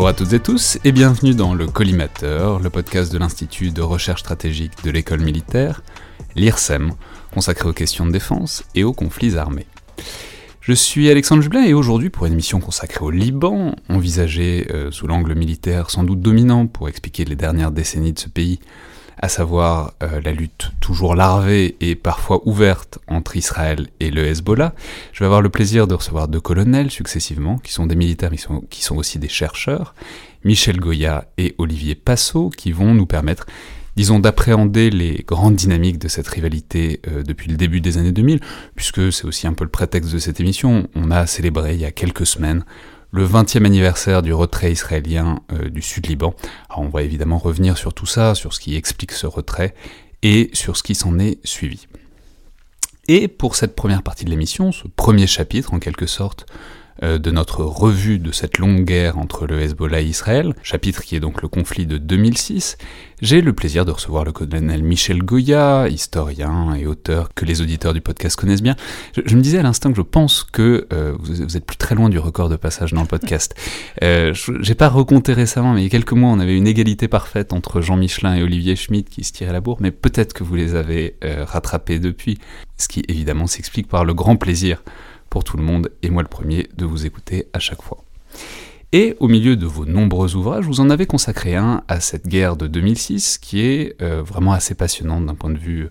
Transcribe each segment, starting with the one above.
Bonjour à toutes et tous et bienvenue dans le Collimateur, le podcast de l'Institut de recherche stratégique de l'école militaire, l'IRSEM, consacré aux questions de défense et aux conflits armés. Je suis Alexandre Jublin et aujourd'hui pour une émission consacrée au Liban, envisagée euh, sous l'angle militaire sans doute dominant pour expliquer les dernières décennies de ce pays, à savoir euh, la lutte toujours larvée et parfois ouverte entre Israël et le Hezbollah. Je vais avoir le plaisir de recevoir deux colonels successivement, qui sont des militaires mais qui sont, aussi des chercheurs, Michel Goya et Olivier Passot, qui vont nous permettre disons, d'appréhender les grandes dynamiques de cette rivalité euh, depuis le début des années 2000, puisque c'est aussi un peu le prétexte de cette émission. On a célébré il y a quelques semaines le 20e anniversaire du retrait israélien euh, du Sud-Liban. On va évidemment revenir sur tout ça, sur ce qui explique ce retrait et sur ce qui s'en est suivi. Et pour cette première partie de l'émission, ce premier chapitre en quelque sorte de notre revue de cette longue guerre entre le Hezbollah et Israël, chapitre qui est donc le conflit de 2006, j'ai le plaisir de recevoir le colonel Michel Goya, historien et auteur que les auditeurs du podcast connaissent bien. Je, me disais à l'instant que je pense que euh, vous, êtes plus très loin du record de passage dans le podcast. Euh, J'ai pas recompté récemment, mais il y a quelques mois, on avait une égalité parfaite entre Jean Michelin et Olivier Schmitt qui se tiraient la bourre, mais peut-être que vous les avez euh, rattrapés depuis, ce qui évidemment s'explique par le grand plaisir pour tout le monde, et moi le premier, de vous écouter à chaque fois. Et au milieu de vos nombreux ouvrages, vous en avez consacré un à cette guerre de 2006, qui est euh, vraiment assez passionnante d'un point de vue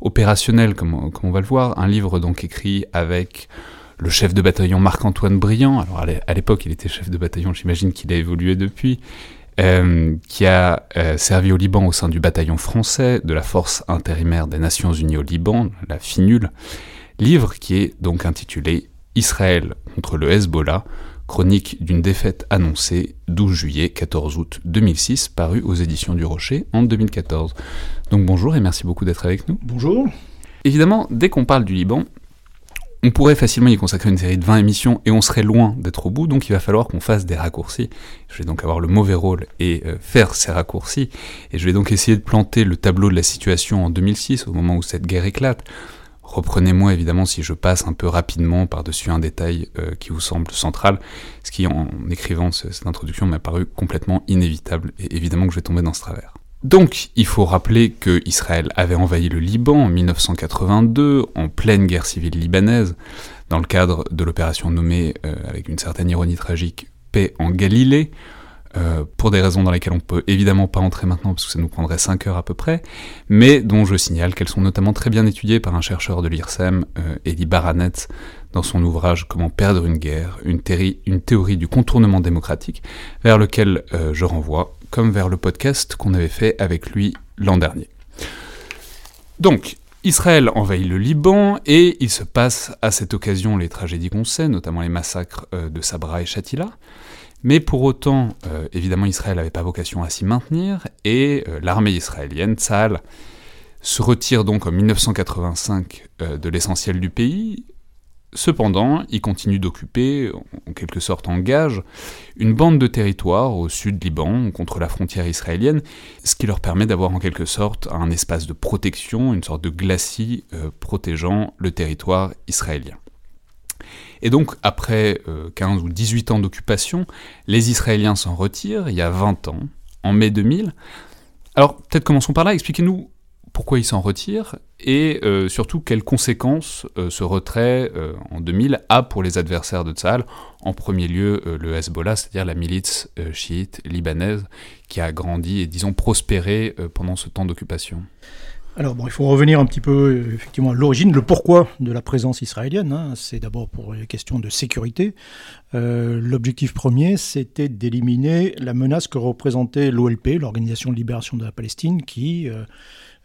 opérationnel, comme, on va le voir. Un livre donc écrit avec le chef de bataillon Marc-Antoine Briand. Alors à l'époque, il était chef de bataillon, j'imagine qu'il a évolué depuis. Euh, qui a euh, servi au Liban au sein du bataillon français de la force intérimaire des Nations Unies au Liban, la FINUL, livre qui est donc intitulé Israël contre le Hezbollah, chronique d'une défaite annoncée 12 juillet 14 août 2006, paru aux éditions du Rocher en 2014. Donc bonjour et merci beaucoup d'être avec nous. Bonjour. Évidemment, dès qu'on parle du Liban, on pourrait facilement y consacrer une série de 20 émissions et on serait loin d'être au bout, donc il va falloir qu'on fasse des raccourcis. Je vais donc avoir le mauvais rôle et euh, faire ces raccourcis, et je vais donc essayer de planter le tableau de la situation en 2006, au moment où cette guerre éclate, Reprenez-moi évidemment si je passe un peu rapidement par-dessus un détail euh, qui vous semble central, ce qui en écrivant cette introduction m'a paru complètement inévitable, et évidemment que je vais tomber dans ce travers. Donc, il faut rappeler que Israël avait envahi le Liban en 1982, en pleine guerre civile libanaise, dans le cadre de l'opération nommée, euh, avec une certaine ironie tragique, Paix en Galilée, euh, pour des raisons dans lesquelles on peut évidemment pas entrer maintenant parce que ça nous prendrait 5 heures à peu près, mais dont je signale qu'elles sont notamment très bien étudiées par un chercheur de l'IRSEM, euh, Eddie Baranet, dans son ouvrage Comment perdre une guerre, une, théorie du contournement démocratique, vers lequel euh, je renvoie, comme vers le podcast qu'on avait fait avec lui l'an dernier. Donc, Israël envahit le Liban et il se passe à cette occasion les tragédies qu'on sait, notamment les massacres de Sabra et Shatila. Mais pour autant, euh, évidemment, Israël n'avait pas vocation à s'y maintenir, et euh, l'armée israélienne, se retire donc en 1985 euh, de l'essentiel du pays. Cependant, il continue d'occuper, en quelque sorte en gage, une bande de territoire au sud Liban, contre la frontière israélienne, ce qui leur permet d'avoir en quelque sorte un espace de protection, une sorte de glacis protégeant le territoire israélien. Et donc, après 15 euh, ou 18 ans d'occupation, les Israéliens s'en retirent, il y a 20 ans, en mai 2000. Alors, peut-être commençons par là, expliquez-nous pourquoi ils s'en retirent, et euh, surtout quelles conséquences euh, ce retrait en 2000 a pour les adversaires de Tzahal, en premier lieu le Hezbollah, c'est-à-dire la milice chiite libanaise qui a grandi et disons prospéré pendant ce temps d'occupation. Alors bon, il faut revenir un petit peu effectivement à l'origine, le pourquoi de la présence israélienne. Hein. C'est d'abord pour les questions de sécurité. Euh, l'objectif premier, c'était d'éliminer la menace que représentait l'OLP, l'Organisation de libération de la Palestine, euh,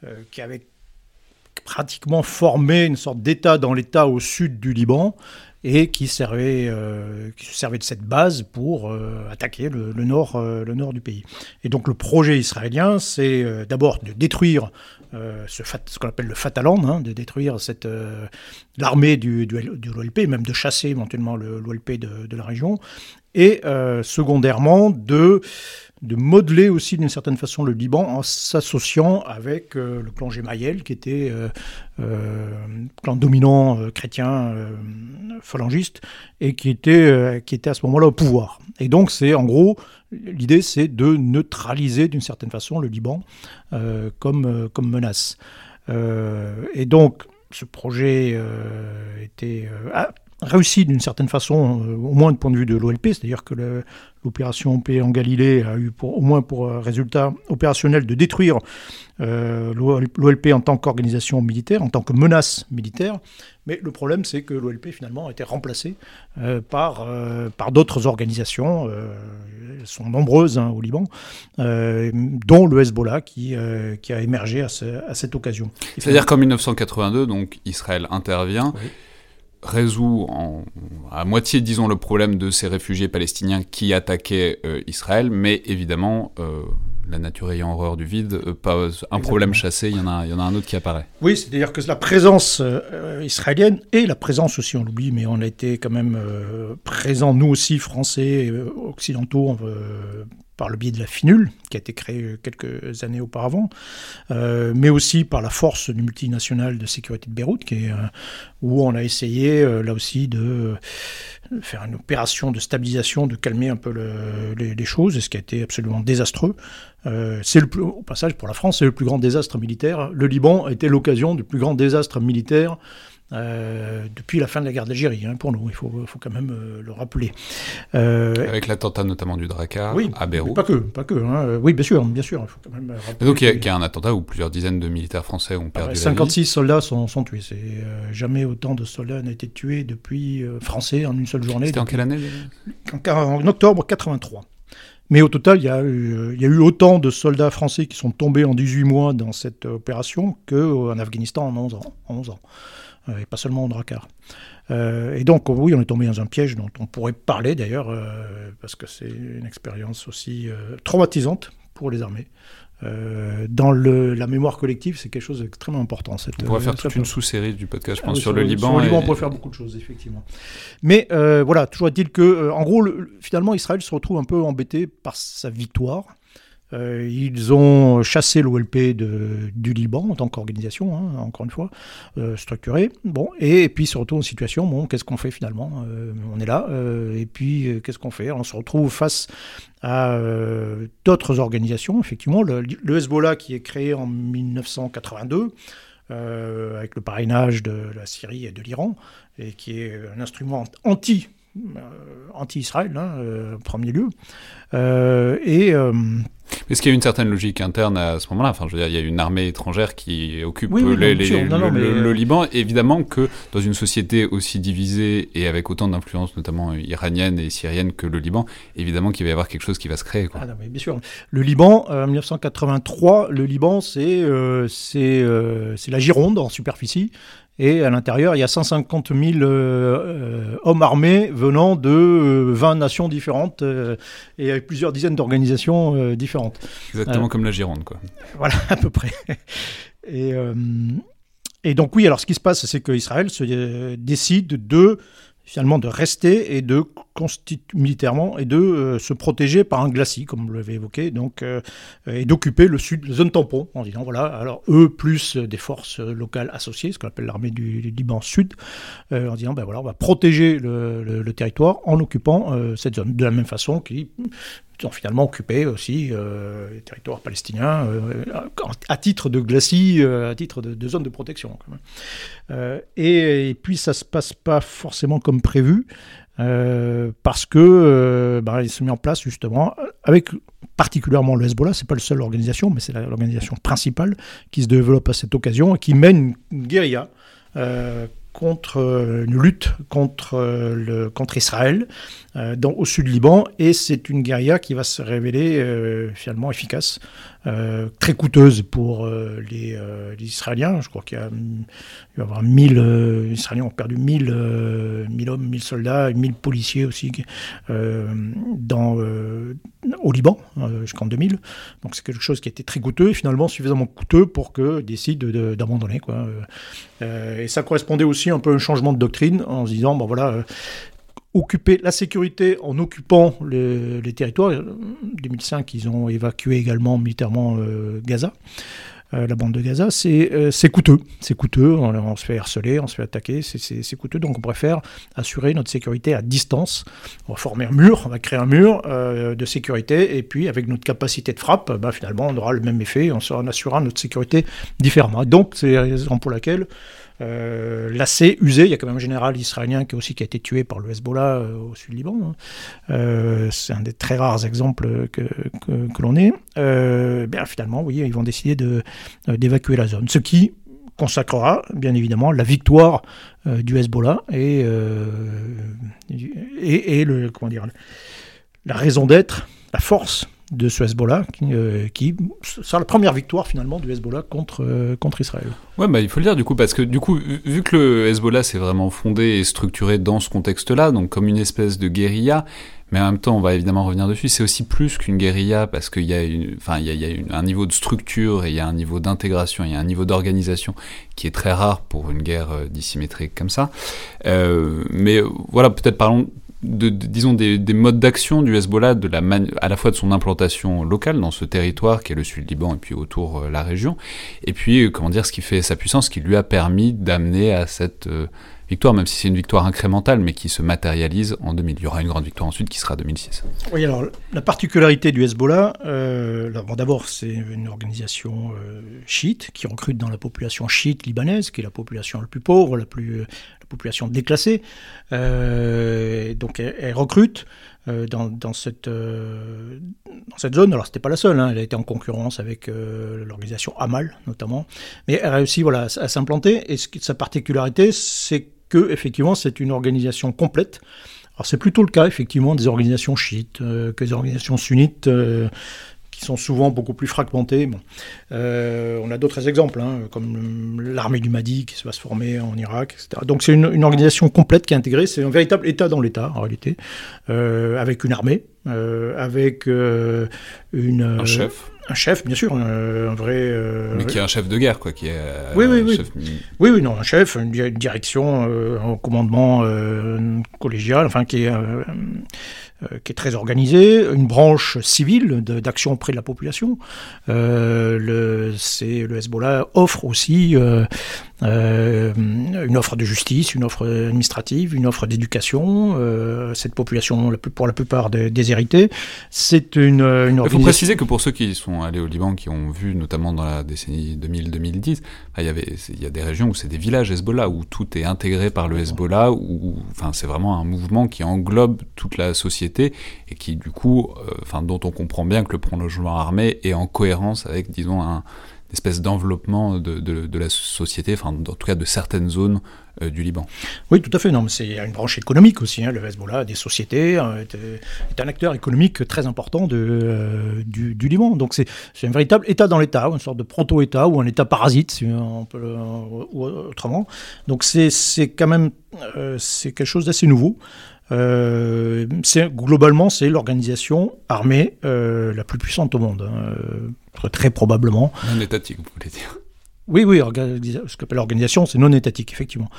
euh, qui avait pratiquement formé une sorte d'État dans l'État au sud du Liban et qui servait, qui servait de cette base pour attaquer le, nord, le nord du pays. Et donc le projet israélien, c'est d'abord de détruire euh, ce, qu'on appelle le Fataland, hein, de détruire cette euh, l'armée du, l'OLP, même de chasser éventuellement l'OLP de, la région, et euh, secondairement de de modeler aussi d'une certaine façon le Liban en s'associant avec le clan Gemayel, qui était euh, clan dominant chrétien phalangiste, et qui était, à ce moment-là au pouvoir. Et donc c'est en gros, l'idée c'est de neutraliser d'une certaine façon le Liban comme, menace. et donc ce projet était réussi d'une certaine façon, euh, au moins du point de vue de l'OLP, c'est-à-dire que l'opération Paix en Galilée a eu pour, au moins pour résultat opérationnel de détruire euh, l'OLP en tant qu'organisation militaire, en tant que menace militaire. Mais le problème, c'est que l'OLP finalement a été remplacée euh, par, par d'autres organisations, elles sont nombreuses hein, au Liban, dont le Hezbollah qui, qui a émergé à, à cette occasion. C'est-à-dire qu'en 1982, donc Israël intervient résout en, à moitié, disons, le problème de ces réfugiés palestiniens qui attaquaient euh, Israël, mais évidemment, euh, la nature ayant horreur du vide, euh, pas un problème chassé, il y, en a, il y en a un autre qui apparaît. Oui, c'est-à-dire que la présence israélienne et la présence aussi, on l'oublie, mais on a été quand même présents, nous aussi, Français, occidentaux, par le biais de la FINUL, qui a été créée quelques années auparavant, euh, mais aussi par la force du multinational de sécurité de Beyrouth, qui est, euh, où on a essayé euh, là aussi de faire une opération de stabilisation, de calmer un peu les, choses, ce qui a été absolument désastreux. c'est le au passage pour la France, c'est le plus grand désastre militaire. Le Liban a été l'occasion du plus grand désastre militaire euh, depuis la fin de la guerre d'Algérie, hein, pour nous, il faut, faut quand même euh, le rappeler. Euh, Avec l'attentat notamment du Drakkar oui, à Beyrouth. Pas que, pas que. Hein. Oui, bien sûr, bien sûr. Il faut quand même donc il y, a un attentat où plusieurs dizaines de militaires français ont perdu 56 la vie. soldats sont, sont tués. Jamais autant de soldats n'ont été tués depuis français en une seule journée. C'était en quelle année en, en, octobre 83. Mais au total, il y, a eu, il y, a eu, autant de soldats français qui sont tombés en 18 mois dans cette opération qu'en Afghanistan en 11 ans. En 11 ans. Euh, et pas seulement au Drakkar. Euh, et donc, oui, on est tombé dans un piège dont on pourrait parler d'ailleurs, euh, parce que c'est une expérience aussi traumatisante pour les armées. dans le, la mémoire collective, c'est quelque chose d'extrêmement important. Cette, on pourrait faire toute une sous-série du podcast, je pense, ah sur, le Liban. Sur le Liban, on pourrait faire beaucoup de choses, effectivement. Mais voilà, toujours est-il que, en gros, finalement, Israël se retrouve un peu embêté par sa victoire. Euh, ils ont chassé l'OLP du Liban en tant qu'organisation, hein, encore une fois, euh, structurée. Bon, et, puis se retrouve en situation, bon, qu'est-ce qu'on fait finalement euh, On est là, et puis qu'est-ce qu'on fait? On se retrouve face à d'autres organisations, effectivement. Le, le, Hezbollah qui est créé en 1982. avec le parrainage de la Syrie et de l'Iran, et qui est un instrument anti anti-Israël, hein, en premier lieu. et est-ce qu'il y a une certaine logique interne à ce moment-là? Enfin, je veux dire, il y a une armée étrangère qui occupe le, Liban. Évidemment que dans une société aussi divisée et avec autant d'influences, notamment iranienne et syrienne que le Liban, évidemment qu'il va y avoir quelque chose qui va se créer. Quoi. Ah non, mais bien sûr. Le Liban, euh, en 1983, le Liban, c'est euh, euh, c'est la Gironde en superficie. Et à l'intérieur, il y a 150 000 euh, euh, hommes armés venant de 20 euh, nations différentes et avec plusieurs dizaines d'organisations différentes. Exactement comme la Gironde, quoi. Voilà, à peu près. Et, et donc oui, alors ce qui se passe, c'est qu'Israël se décide de finalement de rester et de militairement et de euh, se protéger par un glacis, comme vous l'avez évoqué, donc euh, et d'occuper le sud, la zone tampon, en disant voilà, alors eux plus des forces locales associées, ce qu'on appelle l'armée du, Liban Sud, euh, en disant ben voilà, on va protéger le, le territoire en occupant cette zone. De la même façon qu'ils ont finalement occupé aussi euh, les territoires palestiniens euh, à, titre de glacis, euh, à titre de, zone de protection. Et, puis ça se passe pas forcément comme prévu. parce que bah, se met en place justement avec particulièrement le Hezbollah, c'est pas la seule organisation, mais c'est l'organisation principale qui se développe à cette occasion et qui mène une guérilla contre euh, une lutte contre, euh, Israël euh, au sud Liban et c'est une guérilla qui va se révéler finalement efficace, très coûteuse pour les, Israéliens. Je crois qu'il y a, il va y avoir 1000 Israéliens ont perdu 1000, 1000 hommes, 1000 soldats, 1000 policiers aussi au Liban jusqu'en 2000. Donc c'est quelque chose qui été très coûteux et finalement suffisamment coûteux pour qu'ils décident d'abandonner. Quoi. et ça correspondait aussi un peu un changement de doctrine en se disant, bon voilà, euh, occuper la sécurité en occupant les territoires. En 2005, ils ont évacué également militairement Gaza. Euh, la bande de Gaza, euh, c'est coûteux. C'est coûteux, on, se fait harceler, on se fait attaquer, c'est coûteux, donc on préfère assurer notre sécurité à distance. On va former un mur, on va créer un mur euh, de sécurité, et puis avec notre capacité de frappe, bah, finalement, on aura le même effet, on, on assurera notre sécurité différemment. Donc c'est la raison pour laquelle euh, lassé, usé. Il y a quand même un général israélien qui, aussi, qui a été tué par le Hezbollah euh, au sud Liban. Hein. Euh, c'est un des très rares exemples que, l'on ait. bien, finalement, ils vont décider de, d'évacuer la zone. Ce qui consacrera, bien évidemment, la victoire du Hezbollah et, le, la raison d'être, la force de ce Hezbollah, qui, euh, sera la première victoire finalement du Hezbollah contre, euh, contre Israël. Ouais, bah, il faut le dire du coup, parce que du coup, vu que le Hezbollah s'est vraiment fondé et structuré dans ce contexte-là, donc comme une espèce de guérilla, mais en même temps, on va évidemment revenir dessus, c'est aussi plus qu'une guérilla parce qu'il y a, enfin, y a, un niveau de structure et il y a un niveau d'intégration, il y a un niveau d'organisation qui est très rare pour une guerre euh, dissymétrique comme ça. mais voilà, peut-être parlons disons des, modes d'action du Hezbollah, à la fois de son implantation locale dans ce territoire qui est le sud-Liban et puis autour euh, la région, et puis euh, comment dire ce qui fait sa puissance, qui lui a permis d'amener à cette euh, victoire, même si c'est une victoire incrémentale, mais qui se matérialise en 2000. Il y aura une grande victoire ensuite qui sera 2006. Oui, alors la particularité du Hezbollah, d'abord c'est une organisation chiite qui recrute dans la population chiite libanaise, qui est la population la plus pauvre, la plus population déclassée. Euh, donc elle, recrute euh, dans, cette, euh, dans cette zone. Alors c'était pas la seule, hein. elle a été en concurrence avec l'organisation Amal notamment, mais elle a réussi voilà, à s'implanter. Et sa particularité, c'est que effectivement c'est une organisation complète. Alors c'est plutôt le cas effectivement des organisations chiites que des organisations sunnites qui sont souvent beaucoup plus fragmentés. Euh, on a d'autres exemples, hein, comme l'armée du Mahdi qui va se former en Irak, etc. Donc c'est une, organisation complète qui est intégrée, c'est un véritable État dans l'État en réalité, euh, avec une armée, euh, avec une... Un chef un chef, bien sûr, un, vrai. Mais qui est un chef de guerre, quoi, qui est. oui, oui, oui. oui, oui, non, un chef, une, direction, un commandement collégial, enfin qui est qui est très organisée, une branche civile d'action auprès de la population. Euh, le, le Hezbollah offre aussi euh, euh, une offre de justice, une offre administrative, une offre d'éducation. Euh, cette population, pour la plupart déshéritée, c'est une, une Il faut préciser que pour ceux qui sont allés au Liban, qui ont vu notamment dans la décennie 2000-2010, il y avait, il y a des régions où c'est des villages Hezbollah où tout est intégré par le Hezbollah, où, enfin, c'est vraiment un mouvement qui englobe toute la société et qui du coup, euh, enfin, dont on comprend bien que le prolongement armé est en cohérence avec, disons, un espèce d'enveloppement de, de, la société, enfin en tout cas de certaines zones euh, du Liban. Oui, tout à fait. Non, mais c'est une branche économique aussi. Hein, le Hezbollah, des sociétés, euh, est, un acteur économique très important de, du, Liban. Donc c'est un véritable État dans l'État, une sorte de proto-État ou un État parasite, si on peut ou autrement. Donc c'est quand même c'est quelque chose d'assez nouveau. Euh, globalement, c'est l'organisation armée euh, la plus puissante au monde, hein, très probablement. Non étatique, vous voulez dire. Oui, oui, ce qu'appelle l'organisation, c'est non étatique, effectivement.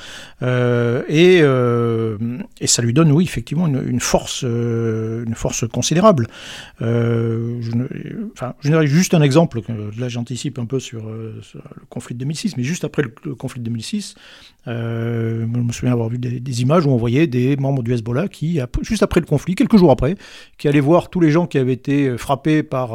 Euh, et, euh, et, ça lui donne, oui, effectivement, une, force, euh, une force considérable. Je, enfin, je juste un exemple, là j'anticipe un peu sur, le conflit de 2006, mais juste après le, conflit de 2006, je me souviens avoir vu des, images où on voyait des membres du Hezbollah qui, juste après le conflit, quelques jours après, qui allaient voir tous les gens qui avaient été frappés par,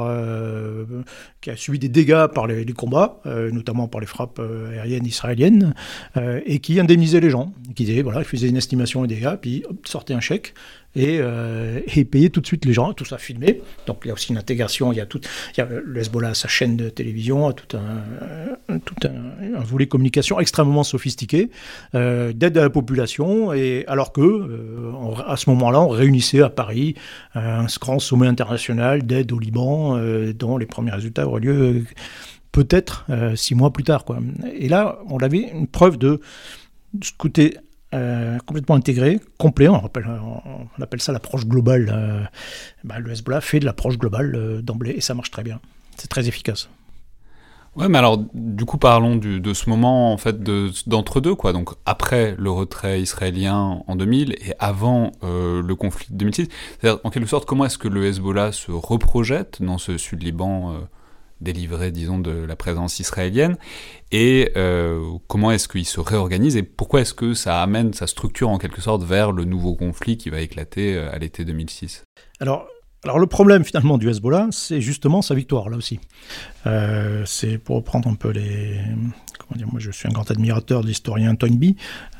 qui a subi des dégâts par les, combats, notamment par les frappes euh, aériennes israéliennes, euh, et qui indemnisait les gens. Qui disaient, une estimation des dégâts, puis sortait un chèque, et, euh, et payer tout de suite les gens, tout ça filmé. Donc il y a aussi une intégration, il y a, tout, il y a le Hezbollah, sa chaîne de télévision, a tout un, tout un, un volet communication extrêmement sophistiqué, euh, d'aide à la population, et alors que euh, à ce moment-là, on réunissait à Paris un grand sommet international d'aide au Liban, euh, dont les premiers résultats auraient lieu peut-être euh, six mois plus tard. Et là, on avait une preuve de, ce côté euh, complètement intégré, complet, on appelle, ça l'approche globale. Euh, bah, le Hezbollah fait de l'approche globale d'emblée et ça marche très bien. C'est très efficace. Ouais, mais alors, du coup, parlons de ce moment, en fait, d'entre-deux, quoi. Donc, après le retrait israélien en 2000 et avant euh, le conflit de 2006. C'est-à-dire, en quelque sorte, comment est-ce que le Hezbollah se reprojette dans ce sud-Liban euh, délivré, disons, de la présence israélienne Et euh, comment est-ce qu'il se réorganise et pourquoi est-ce que ça amène sa structure, en quelque sorte, vers le nouveau conflit qui va éclater à l'été 2006 Alors, alors le problème finalement du Hezbollah, c'est justement sa victoire là aussi. Euh, c'est pour reprendre un peu les... Dire, moi je suis un grand admirateur de l'historien Toynbee,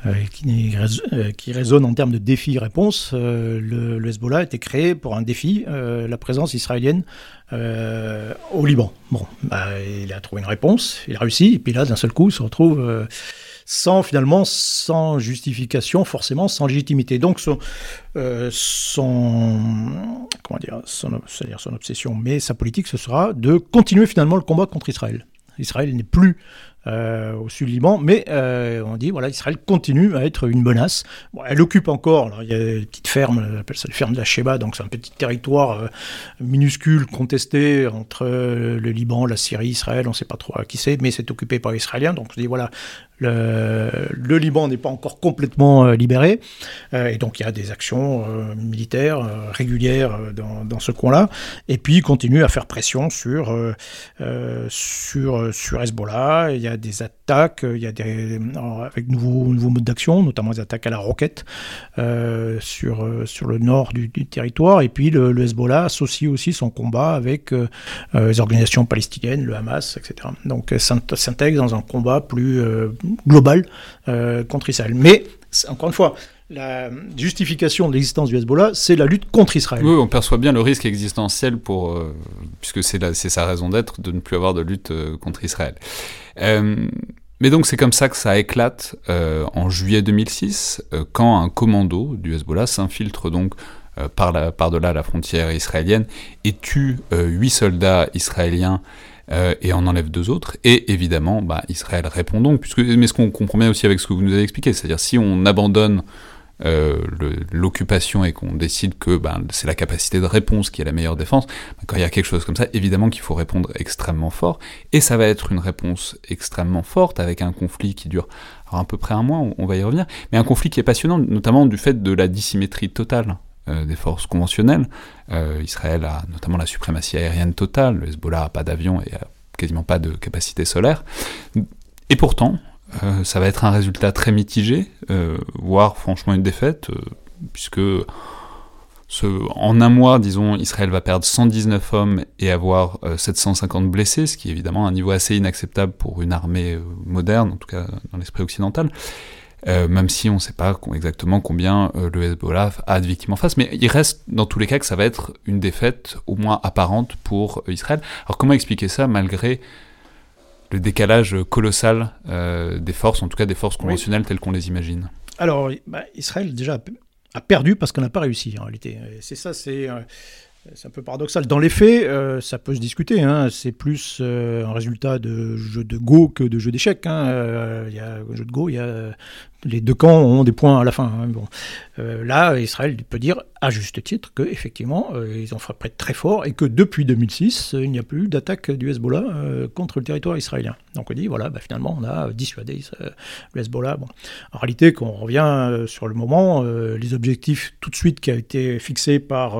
euh, qui, euh, raisonne en termes de défi-réponse. Le, le, Hezbollah a été créé pour un défi, la présence israélienne au Liban. Bon, bah, il a trouvé une réponse, il a réussi, et puis là d'un seul coup il se retrouve sans finalement, sans justification, forcément, sans légitimité. Donc son, euh, comment dire, son, son obsession, mais sa politique, ce sera de continuer finalement le combat contre Israël. Israël n'est plus euh, au sud Liban, mais euh, on dit voilà Israël continue à être une menace. elle occupe encore, il y a une petite ferme, on appelle ça la ferme de la Sheba, donc c'est un petit territoire euh, minuscule contesté entre le Liban, la Syrie, Israël, on ne sait pas trop à qui c'est, mais c'est occupé par les Israéliens. Donc on dit voilà le, Liban n'est pas encore complètement euh, libéré, euh, et donc il y a des actions euh, militaires régulières dans, ce coin-là, et puis il continue à faire pression sur, sur, sur Hezbollah, il y a des attaques, il y a des, avec nouveaux, nouveaux modes d'action, notamment des attaques à la roquette sur, sur le nord du, territoire, et puis le, Hezbollah associe aussi son combat avec les organisations palestiniennes, le Hamas, etc. Donc s'intègre dans un combat plus global euh, contre Israël. Mais, encore une fois, la justification de l'existence du Hezbollah, c'est la lutte contre Israël. Oui, on perçoit bien le risque existentiel, pour, euh, puisque c'est sa raison d'être, de ne plus avoir de lutte euh, contre Israël. Mais donc c'est comme ça que ça éclate en juillet 2006, quand un commando du Hezbollah s'infiltre donc par-delà par la frontière israélienne et tue huit soldats israéliens euh, et en enlève deux autres. Et évidemment, bah, Israël répond donc, puisque, mais ce qu'on comprend bien aussi avec ce que vous nous avez expliqué, c'est-à-dire si on abandonne euh, l'occupation et qu'on décide que bah, c'est la capacité de réponse qui est la meilleure défense, bah, quand il y a quelque chose comme ça, évidemment qu'il faut répondre extrêmement fort, et ça va être une réponse extrêmement forte avec un conflit qui dure à peu près un mois, on va y revenir, mais un conflit qui est passionnant, notamment du fait de la dissymétrie totale euh, des forces conventionnelles. Euh, Israël a notamment la suprématie aérienne totale, le Hezbollah n'a pas d'avion et a quasiment pas de capacité solaire. Et pourtant, euh, ça va être un résultat très mitigé, voire franchement une défaite, puisque ce, en un mois, disons, Israël va perdre 119 hommes et avoir 750 blessés, ce qui est évidemment un niveau assez inacceptable pour une armée moderne, en tout cas dans l'esprit occidental. Euh, même si on ne sait pas exactement combien euh, le Hezbollah a de victimes en face. Mais il reste dans tous les cas que ça va être une défaite au moins apparente pour euh, Israël. Alors comment expliquer ça malgré le décalage colossal des forces, en tout cas des forces conventionnelles telles qu'on les imagine Alors bah, Israël déjà a perdu parce qu'on n'a pas réussi en réalité. C'est ça, c'est c'est un peu paradoxal. Dans les faits, ça peut se discuter. Hein. C'est plus un résultat de jeu de Go que de jeu d'échecs. Hein. Il y a un jeu de Go, il y a les deux camps ont des points à la fin. Hein, bon. Euh, là, Israël peut dire à juste titre qu'effectivement, euh, ils ont frappé très fort et que depuis 2006, il n'y a plus d'attaque du Hezbollah euh, contre le territoire israélien. Donc on dit, voilà, bah, finalement, on a dissuadé le Hezbollah. Bon. En réalité, quand on revient sur le moment, les objectifs tout de suite qui a été fixés par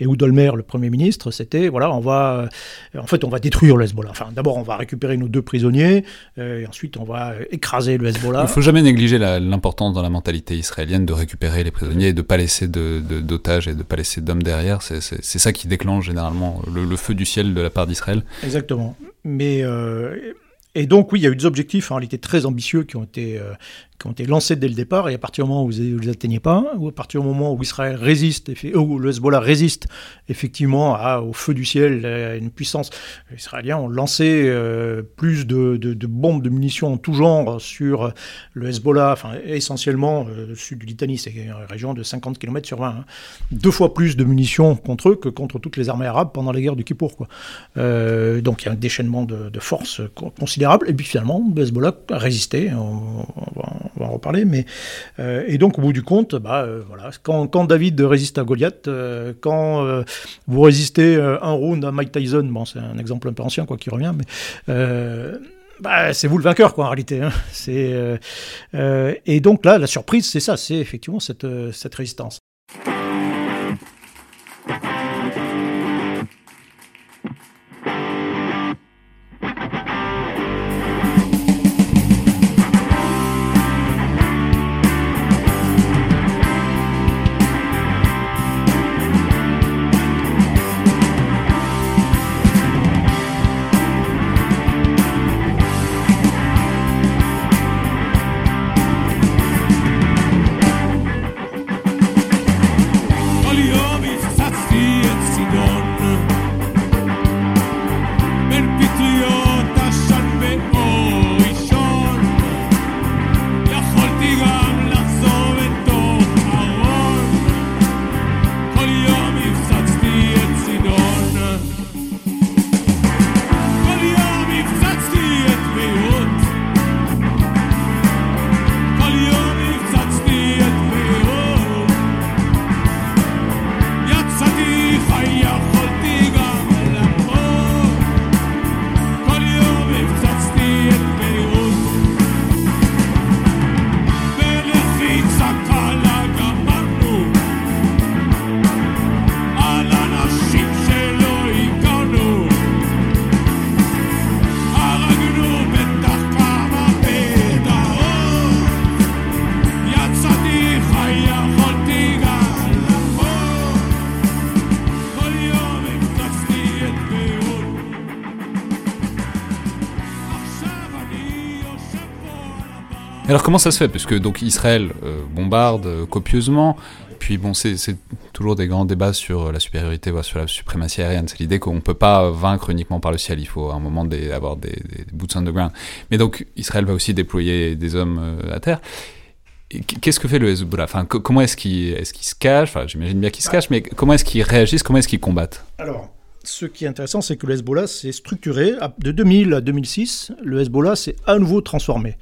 Ehud Olmer, le Premier ministre, c'était, voilà, on va, en fait, on va détruire le Hezbollah. Enfin, d'abord, on va récupérer nos deux prisonniers, et ensuite, on va écraser le Hezbollah. Il ne faut jamais négliger la l'importance dans la mentalité israélienne de récupérer les prisonniers et de pas laisser d'otages de, et de pas laisser d'hommes derrière. C'est ça qui déclenche généralement le, feu du ciel de la part d'Israël. Exactement. Mais euh, et donc oui, il y a eu des objectifs en réalité très ambitieux qui ont été euh, qui ont été lancés dès le départ, et à partir du moment où vous ne les atteignez pas, ou à partir du moment où Israël résiste, où le Hezbollah résiste effectivement à, au feu du ciel, à une puissance, les Israéliens ont lancé euh, plus de, de, bombes, de munitions en tout genre sur le Hezbollah, enfin essentiellement euh, sud du Litanie, c'est une région de 50 km sur 20, hein. deux fois plus de munitions contre eux que contre toutes les armées arabes pendant la guerre du Kippour. Quoi. Euh, donc il y a un déchaînement de, de force considérable, et puis finalement, le Hezbollah a résisté, en reparler. Mais, et donc, au bout du compte, bah, voilà, quand, quand, David résiste à Goliath, quand vous résistez un round à Mike Tyson, bon, c'est un exemple un peu ancien quoi, qui revient, mais bah, c'est vous le vainqueur, quoi, en réalité. Hein. C'est, et donc là, la surprise, c'est ça, c'est effectivement cette, cette résistance. Comment ça se fait? Parce que donc Israël euh, bombarde euh, copieusement, puis bon, c'est toujours des grands débats sur la supériorité, sur la suprématie aérienne. C'est l'idée qu'on ne peut pas vaincre uniquement par le ciel, il faut à un moment des, avoir des, des, boots on the ground. Mais donc Israël va aussi déployer des hommes euh, à terre. Qu'est-ce que fait le Hezbollah? Enfin, Comment est-ce qu'il est qu se cache? Enfin, J'imagine bien qu'il se cache, mais comment est-ce qu'ils réagissent? Comment est-ce qu'ils combattent? Alors, ce qui est intéressant, c'est que le Hezbollah s'est structuré. De 2000 à 2006, le Hezbollah s'est à nouveau transformé.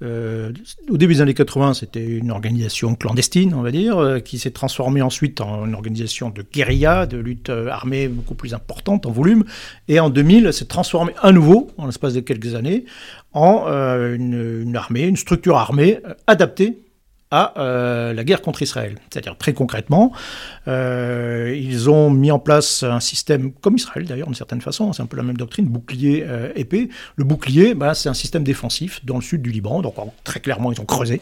Euh, au début des années 80, c'était une organisation clandestine, on va dire, euh, qui s'est transformée ensuite en une organisation de guérilla, de lutte euh, armée beaucoup plus importante en volume. Et en 2000, s'est transformée à nouveau, en l'espace de quelques années, en une, une, armée, une structure armée adaptée à euh, la guerre contre Israël. C'est-à-dire très concrètement, euh, ils ont mis en place un système, comme Israël d'ailleurs d'une certaine façon, c'est un peu la même doctrine, bouclier euh, épée. Le bouclier, bah, c'est un système défensif dans le sud du Liban, donc très clairement ils ont creusé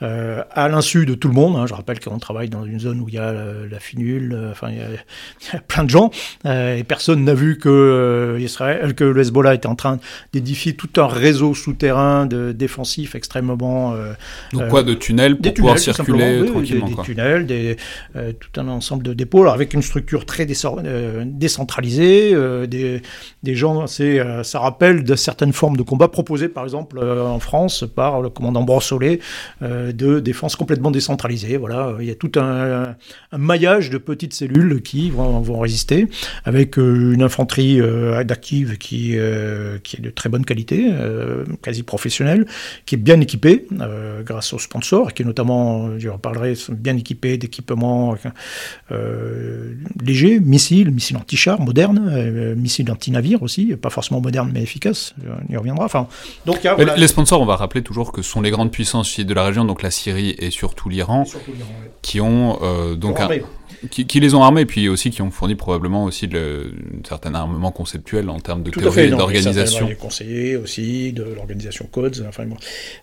euh, à l'insu de tout le monde. Hein. Je rappelle qu'on travaille dans une zone où il y a euh, la finule, euh, enfin il y, a, plein de gens, et personne n'a vu que Israël, que le Hezbollah était en train d'édifier tout un réseau souterrain de défensif extrêmement. Donc quoi, de tunnels pour pouvoir circuler tranquillement Des, tunnels, des, tout un ensemble de dépôts, alors avec une structure très décentralisée, des, des gens, c'est, ça rappelle de certaines formes de combat proposées par exemple en France par le commandant Brossolet de défense complètement décentralisée. Voilà, il y a tout un, maillage de petites cellules qui vont, vont résister, avec euh, une infanterie euh, adaptive qui, euh, qui est de très bonne qualité, quasi professionnelle, qui est bien équipée grâce aux sponsors, qui est notamment, je reparlerai, bien équipée d'équipements légers, missiles, missiles anti-char modernes, missiles anti-navires aussi, pas forcément modernes mais efficaces, on y reviendra. Enfin, donc, Les sponsors, on va rappeler toujours que ce sont les grandes puissances de la région, donc la Syrie et surtout l'Iran, qui ont euh, donc un, qui, les ont armés, puis aussi qui ont fourni probablement aussi le, un certain armement conceptuel en termes de théorie et d'organisation. Des conseillers aussi de l'organisation Codes, enfin bon,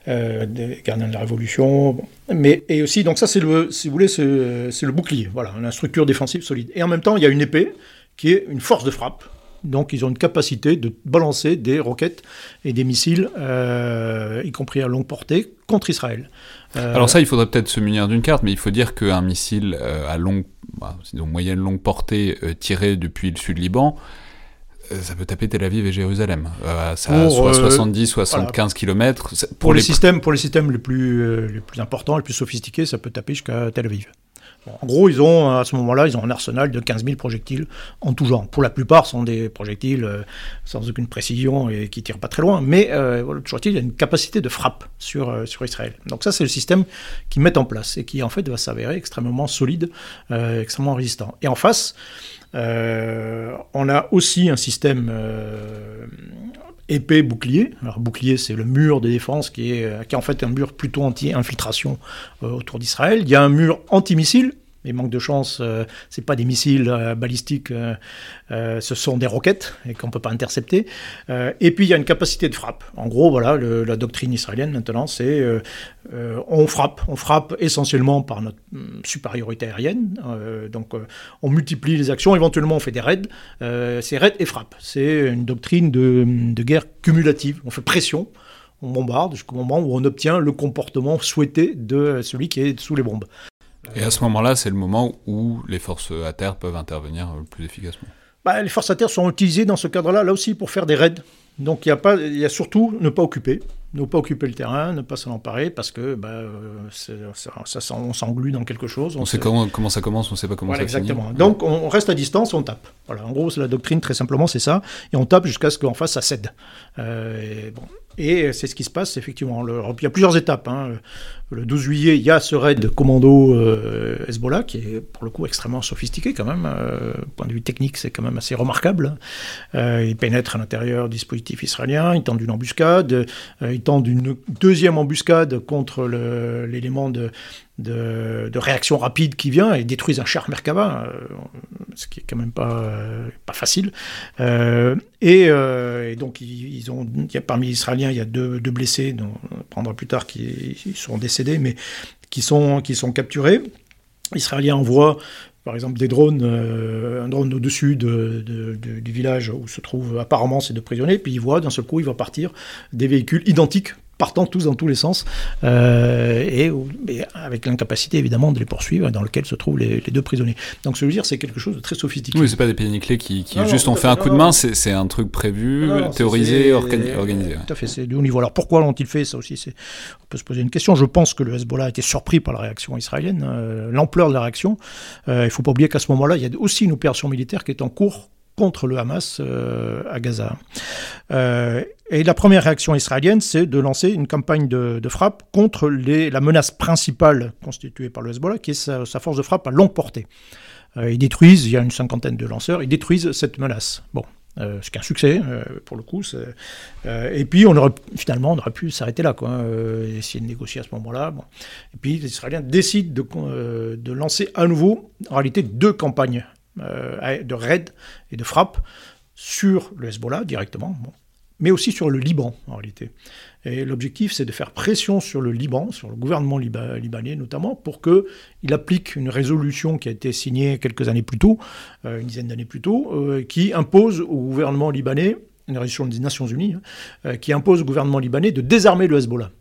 euh, des gardiens de la Révolution, mais et aussi donc ça c'est le, si vous voulez, c'est le bouclier, voilà, une structure défensive solide. Et en même temps, il y a une épée qui est une force de frappe donc ils ont une capacité de balancer des roquettes et des missiles, euh, y compris à longue portée, contre Israël. Euh, Alors ça, il faudrait peut-être se munir d'une carte, mais il faut dire qu'un missile euh, à longue, bah, moyenne longue portée tiré depuis le sud Liban, ça peut taper Tel Aviv et Jérusalem. ça soit 70, 75 km. Pour, les, systèmes, pour les systèmes les plus, les plus importants, les plus sophistiqués, ça peut taper jusqu'à Tel Aviv. En gros, ils ont, à ce moment-là, ils ont un arsenal de 15 000 projectiles en tout genre. Pour la plupart, ce sont des projectiles euh, sans aucune précision et qui tirent pas très loin, mais euh, il y a une capacité de frappe sur, euh, sur Israël. Donc ça, c'est le système qu'ils mettent en place et qui, en fait, va s'avérer extrêmement solide, euh, extrêmement résistant. Et en face, on a aussi un système épais bouclier. Alors bouclier, c'est le mur de défense qui est, en fait un mur plutôt anti-infiltration euh, autour d'Israël. Il y a un mur anti-missile. Mais manque de chance, euh, c'est pas des missiles euh, balistiques, ce sont des roquettes et qu'on peut pas intercepter. et puis il y a une capacité de frappe. En gros, voilà, la doctrine israélienne maintenant, c'est on frappe, on frappe essentiellement par notre mm, supériorité aérienne. donc on multiplie les actions, éventuellement on fait des raids. c'est raid et frappe. C'est une doctrine de guerre cumulative. On fait pression on bombarde jusqu'au moment où on obtient le comportement souhaité de celui qui est sous les bombes. Et à ce moment-là, c'est le moment où les forces à terre peuvent intervenir le plus efficacement. Bah, les forces à terre sont utilisées dans ce cadre-là, là aussi, pour faire des raids. Donc il y, a pas, y a surtout ne pas occuper, ne pas occuper le terrain, ne pas s'en emparer, parce que bah, ça, ça, on s'englue dans quelque chose. On, sait comment, comment, ça commence, on ne sait pas comment voilà, ça exactement. Donc on reste à distance, on tape. Voilà, en gros, c'est la doctrine, très simplement, c'est ça. Et on tape jusqu'à ce qu'en face, ça cède. Euh, et bon, et c'est ce qui se passe, effectivement. Le, il y a plusieurs étapes. Hein. Le 12 juillet, il y a ce raid commando euh, Hezbollah, qui est pour le coup extrêmement sophistiqué quand même. Euh, point de vue technique, c'est quand même assez remarquable. Euh, il pénètre à l'intérieur du dispositif israélien, il tente une embuscade, euh, il tente une deuxième embuscade contre l'élément de, de, réaction rapide qui vient et détruisent un char Merkava, euh, ce qui est quand même pas, euh, facile. Euh, et, donc, ils, ont, il parmi les Israéliens, il y a deux, blessés, dont on prendra plus tard, qui sont décédés, mais qui sont, capturés. Les Israéliens envoient par exemple des drones, un drone au-dessus de, de, de, du village où se trouvent apparemment ces deux prisonniers, puis ils voient d'un seul coup, il va partir des véhicules identiques partant tous dans tous les sens, euh, et, et, avec l'incapacité évidemment de les poursuivre, dans lequel se trouvent les, les deux prisonniers. Donc, ce que je veux dire, c'est quelque chose de très sophistiqué. Oui, c'est pas des péniclés qui, qui non, juste non, ont fait un coup de main, c'est un truc prévu, théorisé, organi organisé. Tout à fait, c'est du haut niveau. Alors, pourquoi l'ont-ils fait? Ça aussi, on peut se poser une question. Je pense que le Hezbollah a été surpris par la réaction israélienne, euh, l'ampleur de la réaction. Euh, il ne faut pas oublier qu'à ce moment-là, il y a aussi une opération militaire qui est en cours contre le Hamas euh, à Gaza. Euh, et la première réaction israélienne, c'est de lancer une campagne de, frappe contre la menace principale constituée par le Hezbollah, qui est sa, force de frappe à longue portée. Euh, ils détruisent, il y a une cinquantaine de lanceurs, ils détruisent cette menace. Bon, euh, ce qui est un succès pour le coup. Et puis on aurait finalement on aurait pu s'arrêter là, quoi, essayer de négocier à ce moment-là. Et puis les Israéliens décident de, lancer à nouveau, en réalité, deux campagnes de raid et de frappe sur le Hezbollah directement, mais aussi sur le Liban en réalité. Et l'objectif, c'est de faire pression sur le Liban, sur le gouvernement liba libanais notamment, pour qu'il applique une résolution qui a été signée quelques années plus tôt, euh, une dizaine d'années plus tôt, euh, qui impose au gouvernement libanais, une résolution des Nations Unies, hein, euh, qui impose au gouvernement libanais de désarmer le Hezbollah.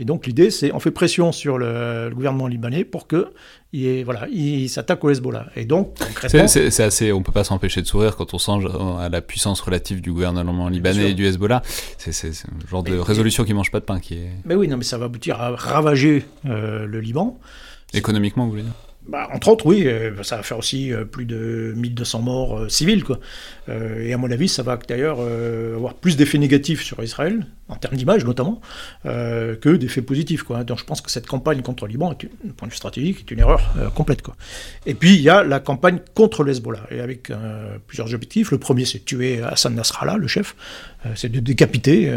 Et donc l'idée, c'est on fait pression sur le, le gouvernement libanais pour que il, voilà, il s'attaque au Hezbollah. Et donc, concrètement... C'est assez, on peut pas s'empêcher de sourire quand on songe à la puissance relative du gouvernement libanais et du Hezbollah. C'est un genre de résolution qui mange pas de pain qui est. Mais oui, non, mais ça va aboutir à ravager euh, le Liban. Économiquement, vous voulez dire? Bah, entre autres, oui, euh, ça va faire aussi euh, plus de 1200 morts euh, civils. Quoi. Et à mon avis, ça va d'ailleurs avoir plus d'effets négatifs sur Israël, en termes d'image notamment, que d'effets positifs. Quoi. Donc je pense que cette campagne contre le Liban, du point de vue stratégique, est une erreur complète. Quoi. Et puis il y a la campagne contre l'Hezbollah, et avec plusieurs objectifs. Le premier, c'est de tuer Hassan Nasrallah, le chef, c'est de décapiter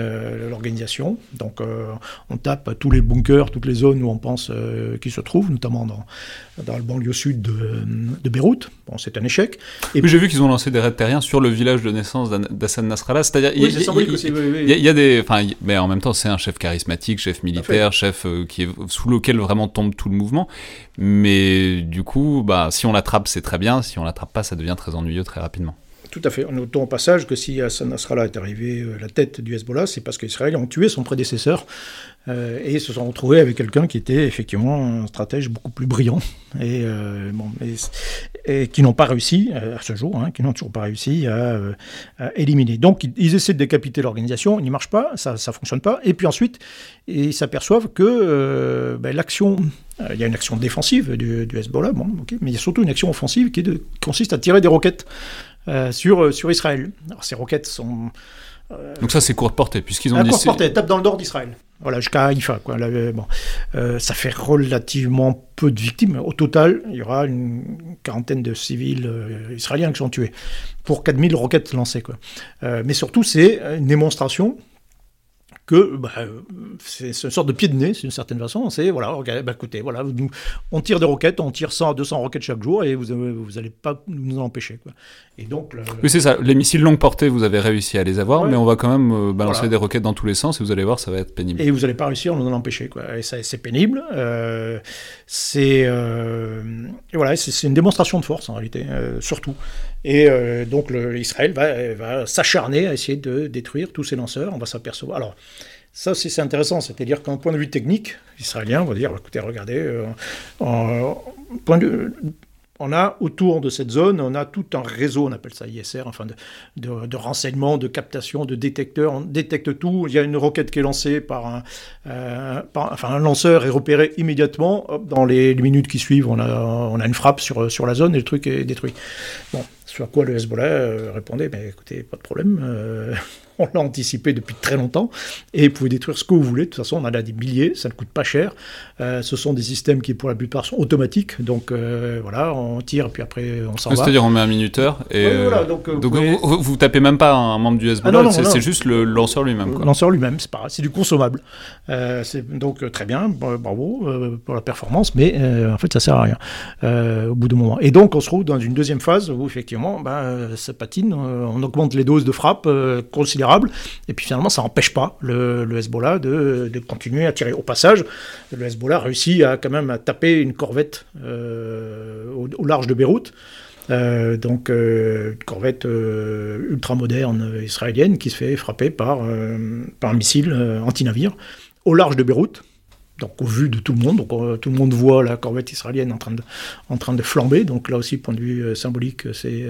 l'organisation. Donc on tape tous les bunkers, toutes les zones où on pense qu'ils se trouvent, notamment dans, dans le banlieue sud de, de Beyrouth. Bon, c'est un échec. Et puis j'ai vu qu'ils ont lancé des raids terriens sur le village de naissance d'Hassan Nasrallah. C'est-à-dire, il, y a des, enfin, mais en même temps, c'est un chef charismatique, chef militaire, chef euh, qui est sous lequel vraiment tombe tout le mouvement. Mais du coup, bah, si on l'attrape, c'est très bien. Si on l'attrape pas, ça devient très ennuyeux très rapidement. tout à fait. Notons au passage que si Hassan Nasrallah est arrivé à la tête du Hezbollah, c'est parce qu'Israël ont tué son prédécesseur euh, et se sont retrouvés avec quelqu'un qui était effectivement un stratège beaucoup plus brillant et, euh, qui n'ont pas réussi euh, à ce jour, hein, qui n'ont toujours pas réussi à, à éliminer. Donc ils, essaient de décapiter l'organisation, il n'y marche pas, ça ne fonctionne pas, et puis ensuite ils s'aperçoivent que ben, l'action, il y a une action défensive du, Hezbollah, mais il y a surtout une action offensive qui, consiste à tirer des roquettes sur, sur Israël. Alors ces roquettes sont... Donc ça c'est courte portée, puisqu'ils ont dit... Courte portée, tape dans le nord d'Israël. Voilà, jusqu'à Haïfa. Quoi. bon. Euh, ça fait relativement peu de victimes. Au total, il y aura une quarantaine de civils euh, israéliens qui sont tués pour 4000 roquettes lancées. Quoi. Euh, mais surtout, c'est une démonstration que bah, c'est une sorte de pied de nez, d'une certaine façon. C'est, voilà, bah, écoutez, voilà, on tire des roquettes, on tire 100 à 200 roquettes chaque jour et vous n'allez pas nous en empêcher. Quoi. Et donc, Oui, c'est ça. Les missiles longue portée, vous avez réussi à les avoir, mais on va quand même euh, balancer des roquettes dans tous les sens et vous allez voir, ça va être pénible. Et vous n'allez pas réussir à nous en empêcher. Quoi. Et ça, c'est pénible. Euh, c'est, euh, voilà, c'est, une démonstration de force, en réalité, surtout. Et donc, le, Israël va, s'acharner à essayer de détruire tous ces lanceurs. On va s'apercevoir. Alors, ça aussi c'est intéressant, c'est-à-dire qu'un point de vue technique, israélien, on va dire, écoutez, regardez, euh, point de, on a autour de cette zone, on a tout un réseau, on appelle ça ISR, enfin de, de, renseignements, de captation, de détecteurs, on détecte tout. Il y a une roquette qui est lancée par un, euh, enfin un lanceur est repéré immédiatement. dans les, minutes qui suivent, on a, on a une frappe sur, sur la zone et le truc est détruit. Bon, sur quoi le Hezbollah euh, répondait, mais écoutez, pas de problème, euh, on l'a anticipé depuis très longtemps, et vous pouvez détruire ce que vous voulez, de toute façon on en a des milliers, ça ne coûte pas cher, euh, ce sont des systèmes qui pour la plupart sont automatiques, donc voilà, on tire, puis après on s'en va. C'est-à-dire on met un minuteur, et donc, vous, tapez même pas un membre du Hezbollah, ah c'est juste le lanceur lui-même. Le lanceur lui-même, c'est pas c'est du consommable. c'est donc très bien, bravo pour la performance, mais en fait ça sert à rien au bout d'un moment. Et donc on se trouve dans une deuxième phase où effectivement ben, ça patine, euh, on augmente les doses de frappe euh, et puis finalement ça n'empêche pas le, Hezbollah de, continuer à tirer. Au passage, le Hezbollah réussit à quand même à taper une corvette au, large de Beyrouth. donc une corvette ultra moderne israélienne qui se fait frapper par, par un missile anti-navire au large de Beyrouth au vu de tout le monde, donc euh, tout le monde voit la corvette israélienne en train de, en train de flamber, donc là aussi, point de vue euh, symbolique, c'est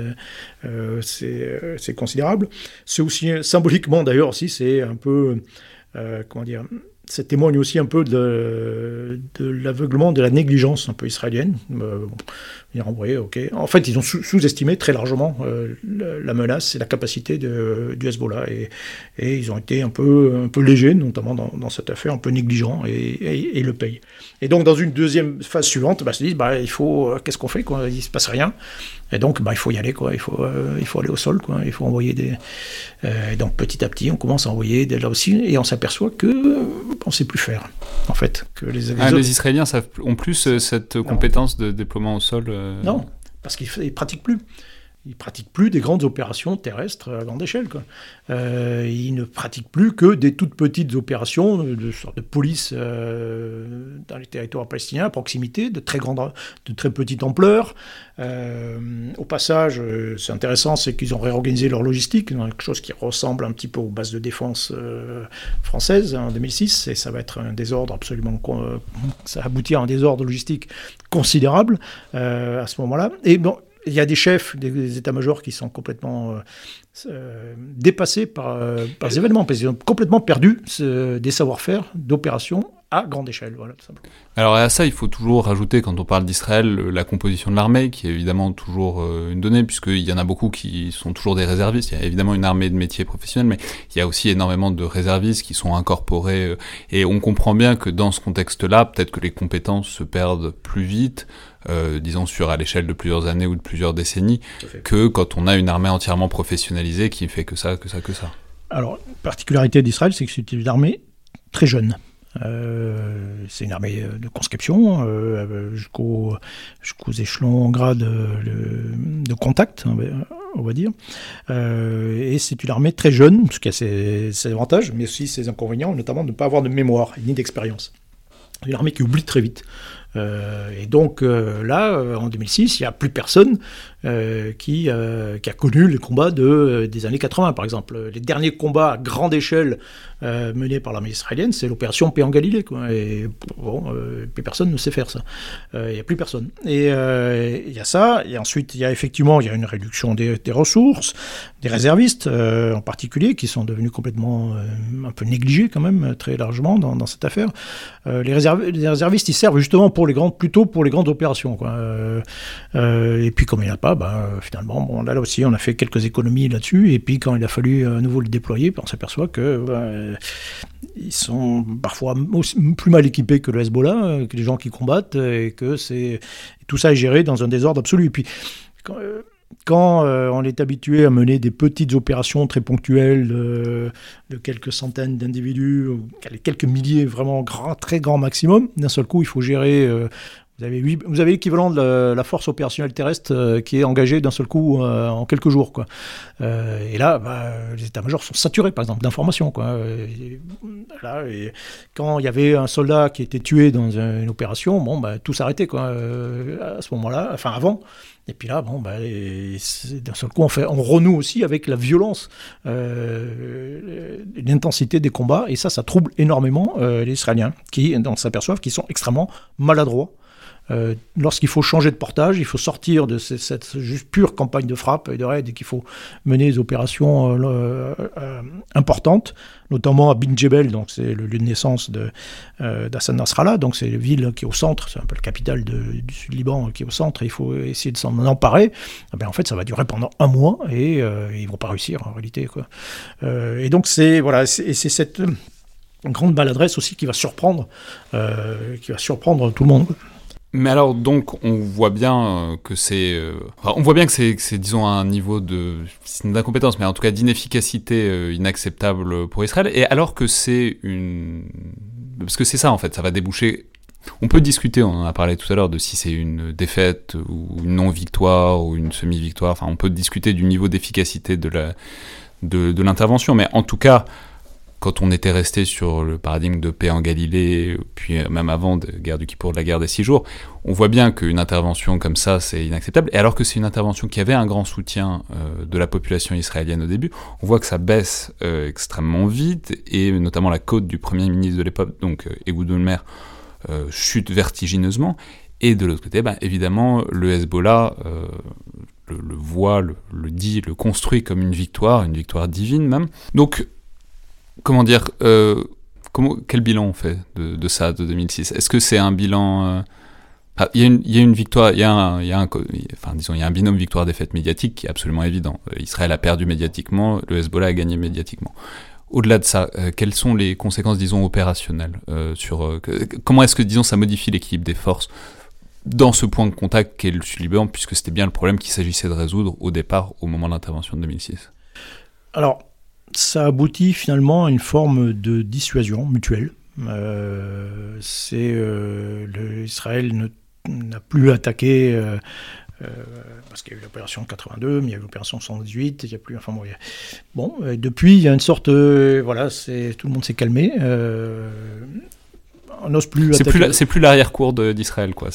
euh, c'est considérable. C'est aussi, symboliquement d'ailleurs aussi, c'est un peu, comment dire, ça témoigne aussi un peu de, de l'aveuglement, de la négligence un peu israélienne. Euh, ok. En fait, ils ont sous-estimé très largement euh, la menace et la capacité de, du Hezbollah. Et, et, ils ont été un peu, un peu légers, notamment dans, dans cette affaire, un peu négligents, et, et, le payent. Et donc, dans une deuxième phase suivante, bah, ils se disent, bah, il faut, euh, qu'est-ce qu'on fait quoi? Il ne se passe rien. Et donc, bah, il faut y aller, quoi. Il faut, euh, il faut aller au sol, quoi. Il faut envoyer des. Euh, donc, petit à petit, on commence à envoyer des, là aussi, et on s'aperçoit que on ne sait plus faire, en fait. Que les, les, ah, les Israéliens ont plus cette compétence de déploiement au sol. Non, parce qu'ils ne pratiquent plus. Ils ne pratiquent plus des grandes opérations terrestres à grande échelle. Euh, ils ne pratiquent plus que des toutes petites opérations de, de police euh, dans les territoires palestiniens à proximité, de très grande, de très petite ampleur. Euh, au passage, c'est intéressant, c'est qu'ils ont réorganisé leur logistique dans quelque chose qui ressemble un petit peu aux bases de défense françaises en 2006, et ça va être un désordre absolument, ça va aboutir à un désordre logistique considérable à ce moment-là. Et bon, il y a des chefs des, états-majors qui sont complètement euh, euh, dépassés par, euh, par les événements, parce qu'ils ont complètement perdu des savoir-faire d'opération à grande échelle. Voilà, Alors à ça, il faut toujours rajouter, quand on parle d'Israël, la composition de l'armée, qui est évidemment toujours une donnée, puisqu'il y en a beaucoup qui sont toujours des réservistes. Il y a évidemment une armée de métiers professionnels, mais il y a aussi énormément de réservistes qui sont incorporés. et on comprend bien que dans ce contexte-là, peut-être que les compétences se perdent plus vite. Euh, disons sur à l'échelle de plusieurs années ou de plusieurs décennies, que quand on a une armée entièrement professionnalisée qui fait que ça, que ça, que ça. Alors, particularité d'Israël, c'est que c'est une armée très jeune. Euh, c'est une armée de conscription euh, jusqu'aux échelons en grade de, contact, on va dire. et c'est une armée très jeune, ce qui a ses, ses, avantages, mais aussi ses inconvénients, notamment de ne pas avoir de mémoire ni d'expérience. Une armée qui oublie très vite. Et donc là, en 2006, il n'y a plus personne qui, a connu les combats de, des années 80, par exemple. Les derniers combats à grande échelle menés par l'armée israélienne, c'est l'opération Paix en Galilée. Et bon, plus personne ne sait faire ça. Il n'y a plus personne. Et il y a ça. Et ensuite, il y a effectivement y a une réduction des, ressources, des réservistes en particulier, qui sont devenus complètement un peu négligés quand même, très largement dans, cette affaire. les, réservistes, ils servent justement pour plutôt pour les grandes opérations. Quoi. et puis comme il n'y en a pas, bah, finalement, bon, là, là, aussi, on a fait quelques économies là-dessus. Et puis quand il a fallu à nouveau le déployer, bah, on s'aperçoit que bah, ils sont parfois plus mal équipés que le Hezbollah, que les gens qui combattent, et que c'est tout ça est géré dans un désordre absolu. Et puis quand, quand euh, on est habitué à mener des petites opérations très ponctuelles de, quelques centaines d'individus, quelques milliers, vraiment grand, très grand maximum, d'un seul coup, il faut gérer euh, vous avez, avez l'équivalent de la, force opérationnelle terrestre euh, qui est engagée d'un seul coup euh, en quelques jours. Quoi. Euh, et là, bah, les états-majors sont saturés, par exemple, d'informations. Quand il y avait un soldat qui était tué dans une opération, bon, bah, tout s'arrêtait à ce moment-là, enfin avant. Et puis là, bon, bah, d'un seul coup, on, fait, on renoue aussi avec la violence, l'intensité des combats, et ça, ça trouble énormément les Israéliens, qui s'aperçoivent qu'ils sont extrêmement maladroits euh, lorsqu'il faut changer de portage, il faut sortir de cette, pure campagne de frappe et de raid et qu'il faut mener des opérations euh, euh, importantes, notamment à Bin Jebel, donc c'est le lieu de naissance d'Hassan Nasrallah, donc c'est la ville qui est au centre, c'est un peu le capital du Sud-Liban qui est au centre, et il faut essayer de s'en emparer. Eh bien, en fait, ça va durer pendant un mois et ils vont pas réussir en réalité. Et donc c'est voilà, c'est cette grande maladresse aussi qui va surprendre, qui va surprendre tout le monde. Mais alors donc on voit bien euh, que c'est, euh, on voit bien que c'est, disons un niveau de d'incompétence, mais en tout cas d'inefficacité euh, inacceptable pour Israël. Et alors que c'est une, parce que c'est ça en fait, ça va déboucher. On peut discuter, on en a parlé tout à l'heure, de si c'est une défaite ou une non-victoire ou une semi-victoire. Enfin, on peut discuter du niveau d'efficacité de la de, de l'intervention, mais en tout cas, quand on était resté sur le paradigme de paix en Galilée, puis même avant de guerre du Kippour, de la guerre des six jours, on voit bien qu'une intervention comme ça, c'est inacceptable. Et alors que c'est une intervention qui avait un grand soutien euh, de la population israélienne au début, on voit que ça baisse euh, extrêmement vite, et notamment la côte du premier ministre de l'époque, donc euh, Ehud Olmert, chute vertigineusement. Et de l'autre côté, ben, évidemment, le Hezbollah le, voit, le, le, dit, le construit comme une victoire, une victoire divine même. Donc comment dire, euh, quel bilan on fait de, ça, de 2006 Est-ce que c'est un bilan... Euh, ah, il y, a une victoire, il y a un, disons, il y a un binôme victoire-défaite médiatique qui est absolument évident. Euh, Israël a perdu médiatiquement, le Hezbollah a gagné médiatiquement. Au-delà de ça, quelles sont les conséquences, disons, opérationnelles sur comment est-ce que, disons, ça modifie l'équilibre des forces dans ce point de contact qu'est le Sud-Liban, puisque c'était bien le problème qu'il s'agissait de résoudre au départ, au moment de l'intervention de 2006 Alors, ça aboutit finalement à une forme de dissuasion mutuelle. Euh, c'est euh, Israël n'a plus attaqué euh, parce qu'il y a eu l'opération 82, mais il y a eu l'opération 118, il y a plus. Enfin bon, bon depuis il y a une sorte, voilà, tout le monde s'est calmé on n'ose plus. C'est plus, c'est plus l'arrière-cour d'Israël, quoi.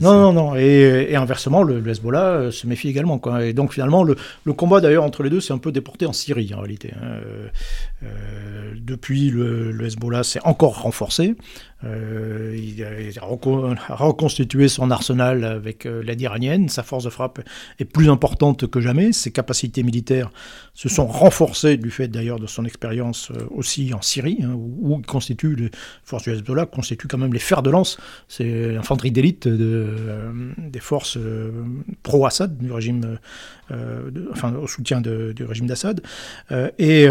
Non, non, non. Et, inversement, le, Hezbollah euh, se méfie également, quoi. Et donc finalement, le, combat d'ailleurs entre les deux s'est un peu déporté en Syrie, en réalité. Hein. Euh, euh, depuis, le, le Hezbollah s'est encore renforcé. Euh, il, a, reconstitué son arsenal avec euh, l'aide iranienne. Sa force de frappe est plus importante que jamais. Ses capacités militaires se sont renforcées du fait d'ailleurs de son expérience euh, aussi en Syrie, hein, où, il constitue les forces du Hezbollah constituent quand même les fers de lance. C'est l'infanterie d'élite de, des forces pro-Assad du régime, enfin au soutien du régime d'Assad. et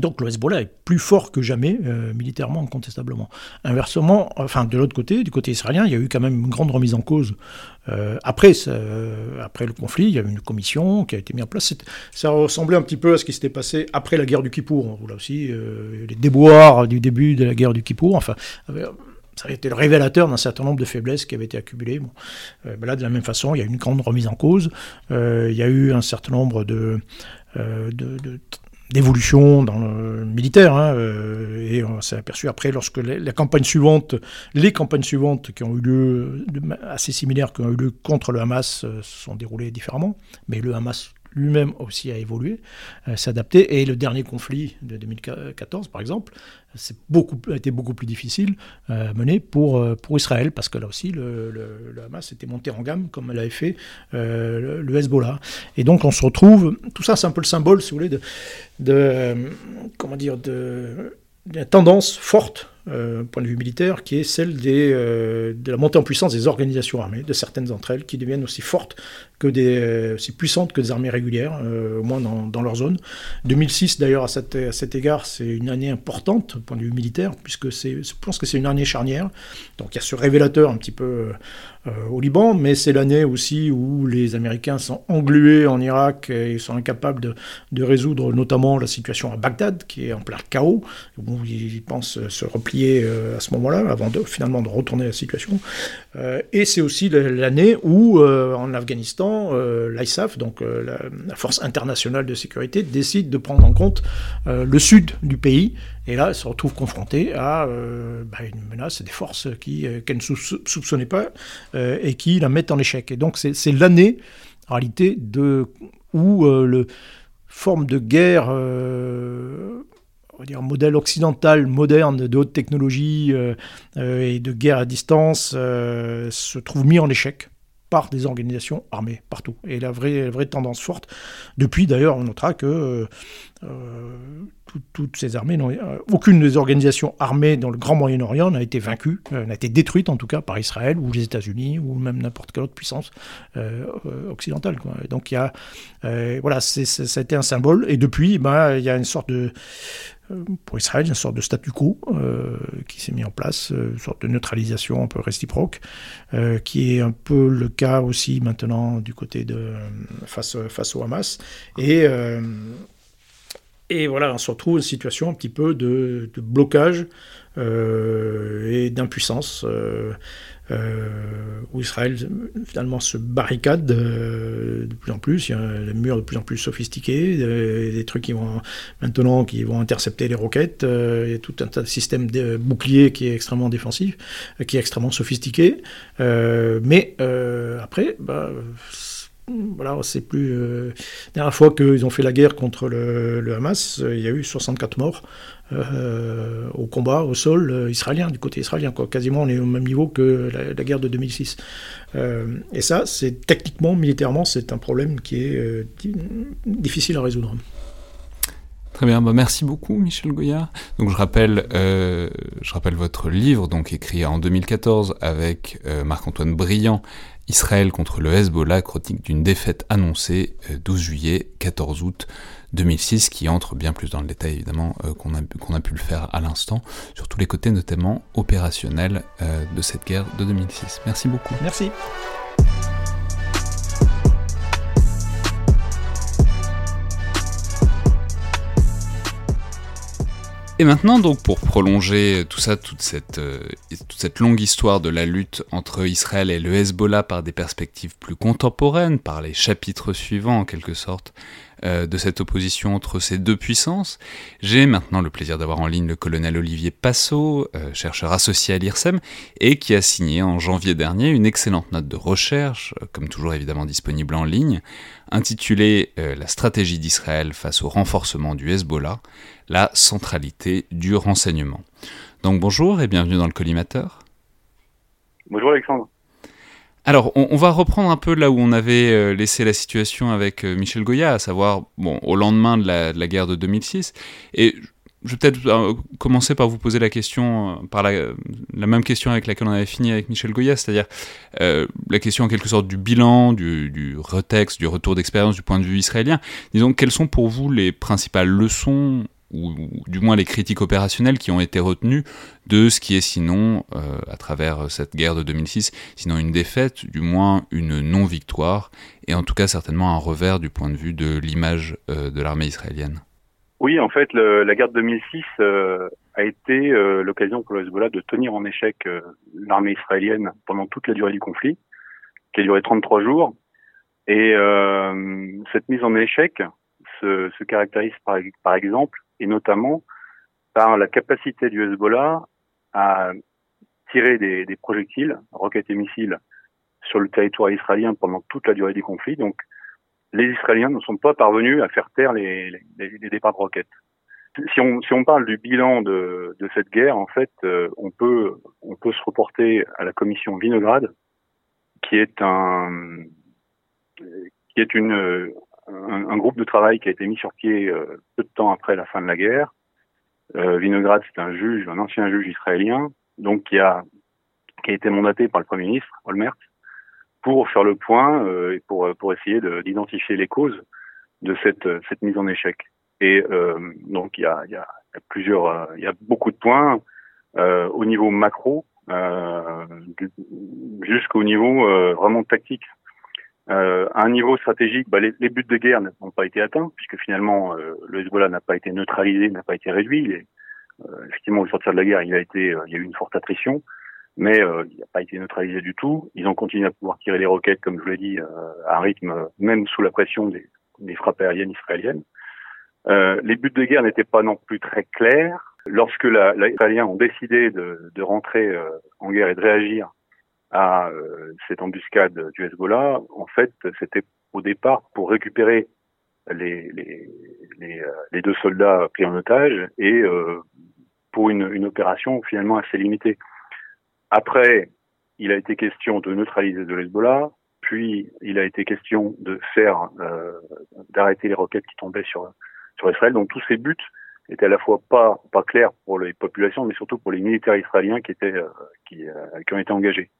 donc le Hezbollah est plus fort que jamais, euh, militairement, incontestablement. Inversement, enfin de l'autre côté, du côté israélien, il y a eu quand même une grande remise en cause. Euh, après, après le conflit, il y a eu une commission qui a été mise en place. Ça ressemblait un petit peu à ce qui s'était passé après la guerre du Kippour. Là aussi, euh, les déboires du début de la guerre du Kippour. Enfin, ça a été le révélateur d'un certain nombre de faiblesses qui avaient été accumulées. Ben là, de la même façon, il y a eu une grande remise en cause. il y a eu un certain nombre de d'évolution dans le militaire. Hein, et on s'est aperçu après, lorsque les, la campagne suivante, les campagnes suivantes qui ont eu lieu, assez similaires, qui ont eu lieu contre le Hamas, se sont déroulées différemment. Mais le Hamas lui-même aussi a évolué, euh, s'adapter. Et le dernier conflit de 2014, par exemple, beaucoup, a été beaucoup plus difficile euh, à mener pour, euh, pour Israël, parce que là aussi, le, Hamas était monté en gamme, comme l'avait fait le, Hezbollah. Et donc, on se retrouve, tout ça, c'est un peu le symbole, si vous voulez, de, de comment dire, de, de tendance forte euh, point de vue militaire, qui est celle euh, de la montée en puissance des organisations armées, de certaines d'entre elles, qui deviennent aussi fortes que des, euh, aussi puissantes que des armées régulières, euh, au moins dans, leur zone. 2006, d'ailleurs, à, à cet égard, c'est une année importante, point de vue militaire, puisque je pense que c'est une année charnière. Donc il y a ce révélateur un petit peu au Liban, mais c'est l'année aussi où les Américains sont englués en Irak et sont incapables de, de résoudre notamment la situation à Bagdad, qui est en plein chaos, où ils pensent se replier euh, à ce moment-là, avant de, finalement de retourner la situation. Euh, et c'est aussi l'année où, euh, en Afghanistan, l'ISAF, donc la, Force internationale de sécurité, décide de prendre en compte le sud du pays. Et là, elle se retrouve confrontée à bah, une menace des forces qui, qu'elle ne soupçonnait pas et qui la mettent en échec. Et donc c'est l'année, en réalité, de, où le forme de guerre modèle occidental moderne de haute technologie euh, euh, et de guerre à distance euh, se trouve mis en échec par des organisations armées partout. Et la vraie, tendance forte, depuis d'ailleurs, on notera que toutes ces armées, aucune des organisations armées dans le Grand Moyen-Orient n'a été vaincue, n'a été détruite en tout cas par Israël ou les États-Unis ou même n'importe quelle autre puissance occidentale. Donc il y a, voilà, été un symbole. Et depuis, ben, il y a une sorte de pour Israël, une sorte de statu quo euh, qui s'est mis en place, euh, une sorte de neutralisation un peu réciproque, qui est un peu le cas aussi maintenant du côté de face, face au Hamas. Et, et voilà, on se retrouve une situation un petit peu de blocage et d'impuissance. Euh, où Israël finalement se barricade de plus en plus. Il y a des murs de plus en plus sophistiqués, des, trucs qui vont maintenant qui vont intercepter les roquettes. Euh, il y a tout un tas de systèmes de boucliers qui est extrêmement défensif, qui est extrêmement sophistiqué. Euh, mais après, bah, voilà, c'est plus. la dernière fois qu'ils ont fait la guerre contre le Hamas, il y a eu 64 morts. Euh, au combat au sol euh, israélien, du côté israélien. Quasiment on est au même niveau que la, guerre de 2006. Euh, et ça, c'est techniquement, militairement, c'est un problème qui est difficile à résoudre. Très bien, bah merci beaucoup Michel Goyard. Donc je rappelle, je rappelle votre livre, donc écrit en 2014 avec Marc-Antoine Briand, Israël contre le Hezbollah, chronique d'une défaite annoncée 12 juillet, 14 août 2006, qui entre bien plus dans le détail évidemment euh, qu'on a, pu le faire à l'instant, sur tous les côtés notamment opérationnels euh, de cette guerre de 2006. Merci beaucoup. Merci. Et maintenant, donc, pour prolonger tout ça, toute cette, euh, toute cette longue histoire de la lutte entre Israël et le Hezbollah par des perspectives plus contemporaines, par les chapitres suivants en quelque sorte, euh, de cette opposition entre ces deux puissances. J'ai maintenant le plaisir d'avoir en ligne le colonel Olivier Passot, euh, chercheur associé à l'IRSEM, et qui a signé en janvier dernier une excellente note de recherche, comme toujours évidemment disponible en ligne, intitulée La stratégie d'Israël face au renforcement du Hezbollah, la centralité du renseignement. Donc bonjour et bienvenue dans le collimateur. Bonjour Alexandre. Alors, on, va reprendre un peu là où on avait euh, laissé la situation avec euh, Michel Goya, à savoir bon, au lendemain de la, guerre de 2006. Et je vais peut-être euh, commencer par vous poser la question, par la, même question avec laquelle on avait fini avec Michel Goya, c'est-à-dire la question en quelque sorte du bilan, du, du retexte, du retour d'expérience du point de vue israélien. Disons, quelles sont pour vous les principales leçons ou, du moins les critiques opérationnelles qui ont été retenues de ce qui est sinon, euh, à travers cette guerre de 2006, sinon une défaite, du moins une non-victoire, et en tout cas certainement un revers du point de vue de l'image euh, de l'armée israélienne. Oui, en fait, la guerre de 2006 euh, a été l'occasion pour le Hezbollah de tenir en échec l'armée israélienne pendant toute la durée du conflit, qui a duré 33 jours. Et cette mise en échec, se, se caractérise par, par exemple, et notamment par la capacité du Hezbollah à tirer des, projectiles, roquettes et missiles, sur le territoire israélien pendant toute la durée du conflit. Donc, les Israéliens ne sont pas parvenus à faire taire les, départs de roquettes. Si on, parle du bilan de, cette guerre, en fait, euh, on peut se reporter à la commission Vinograd, qui est une un, un, groupe de travail qui a été mis sur pied euh, peu de temps après la fin de la guerre. Euh, Vinograd, c'est un juge, un ancien juge israélien, donc qui a qui a été mandaté par le premier ministre Olmert pour faire le point euh, et pour pour essayer d'identifier les causes de cette cette mise en échec. Et euh, donc il y a, il y a plusieurs, euh, il y a beaucoup de points euh, au niveau macro euh, jusqu'au niveau euh, vraiment tactique. Euh, à un niveau stratégique, bah, les, les, buts de guerre n'ont pas été atteints puisque finalement le Hezbollah n'a pas été neutralisé, n'a pas été réduit. Il est, effectivement, au sortir de la guerre, il a été, il y a eu une forte attrition mais euh, il n'a pas été neutralisé du tout. Ils ont continué à pouvoir tirer les roquettes, comme je l'ai dit, euh, à un rythme même sous la pression des, des frappes aériennes israéliennes. Euh, les buts de guerre n'étaient pas non plus très clairs. Lorsque les Israéliens ont décidé de, de rentrer euh, en guerre et de réagir à euh, cette embuscade du Hezbollah, en fait, c'était au départ pour récupérer les, les, les, euh, les, deux soldats pris en otage et pour une, une opération finalement assez limitée. Après, il a été question de neutraliser de Hezbollah, puis il a été question de faire, euh, d'arrêter les roquettes qui tombaient sur sur Israël. Donc tous ces buts étaient à la fois pas pas clairs pour les populations, mais surtout pour les militaires israéliens qui étaient euh, qui, euh, qui ont été engagés.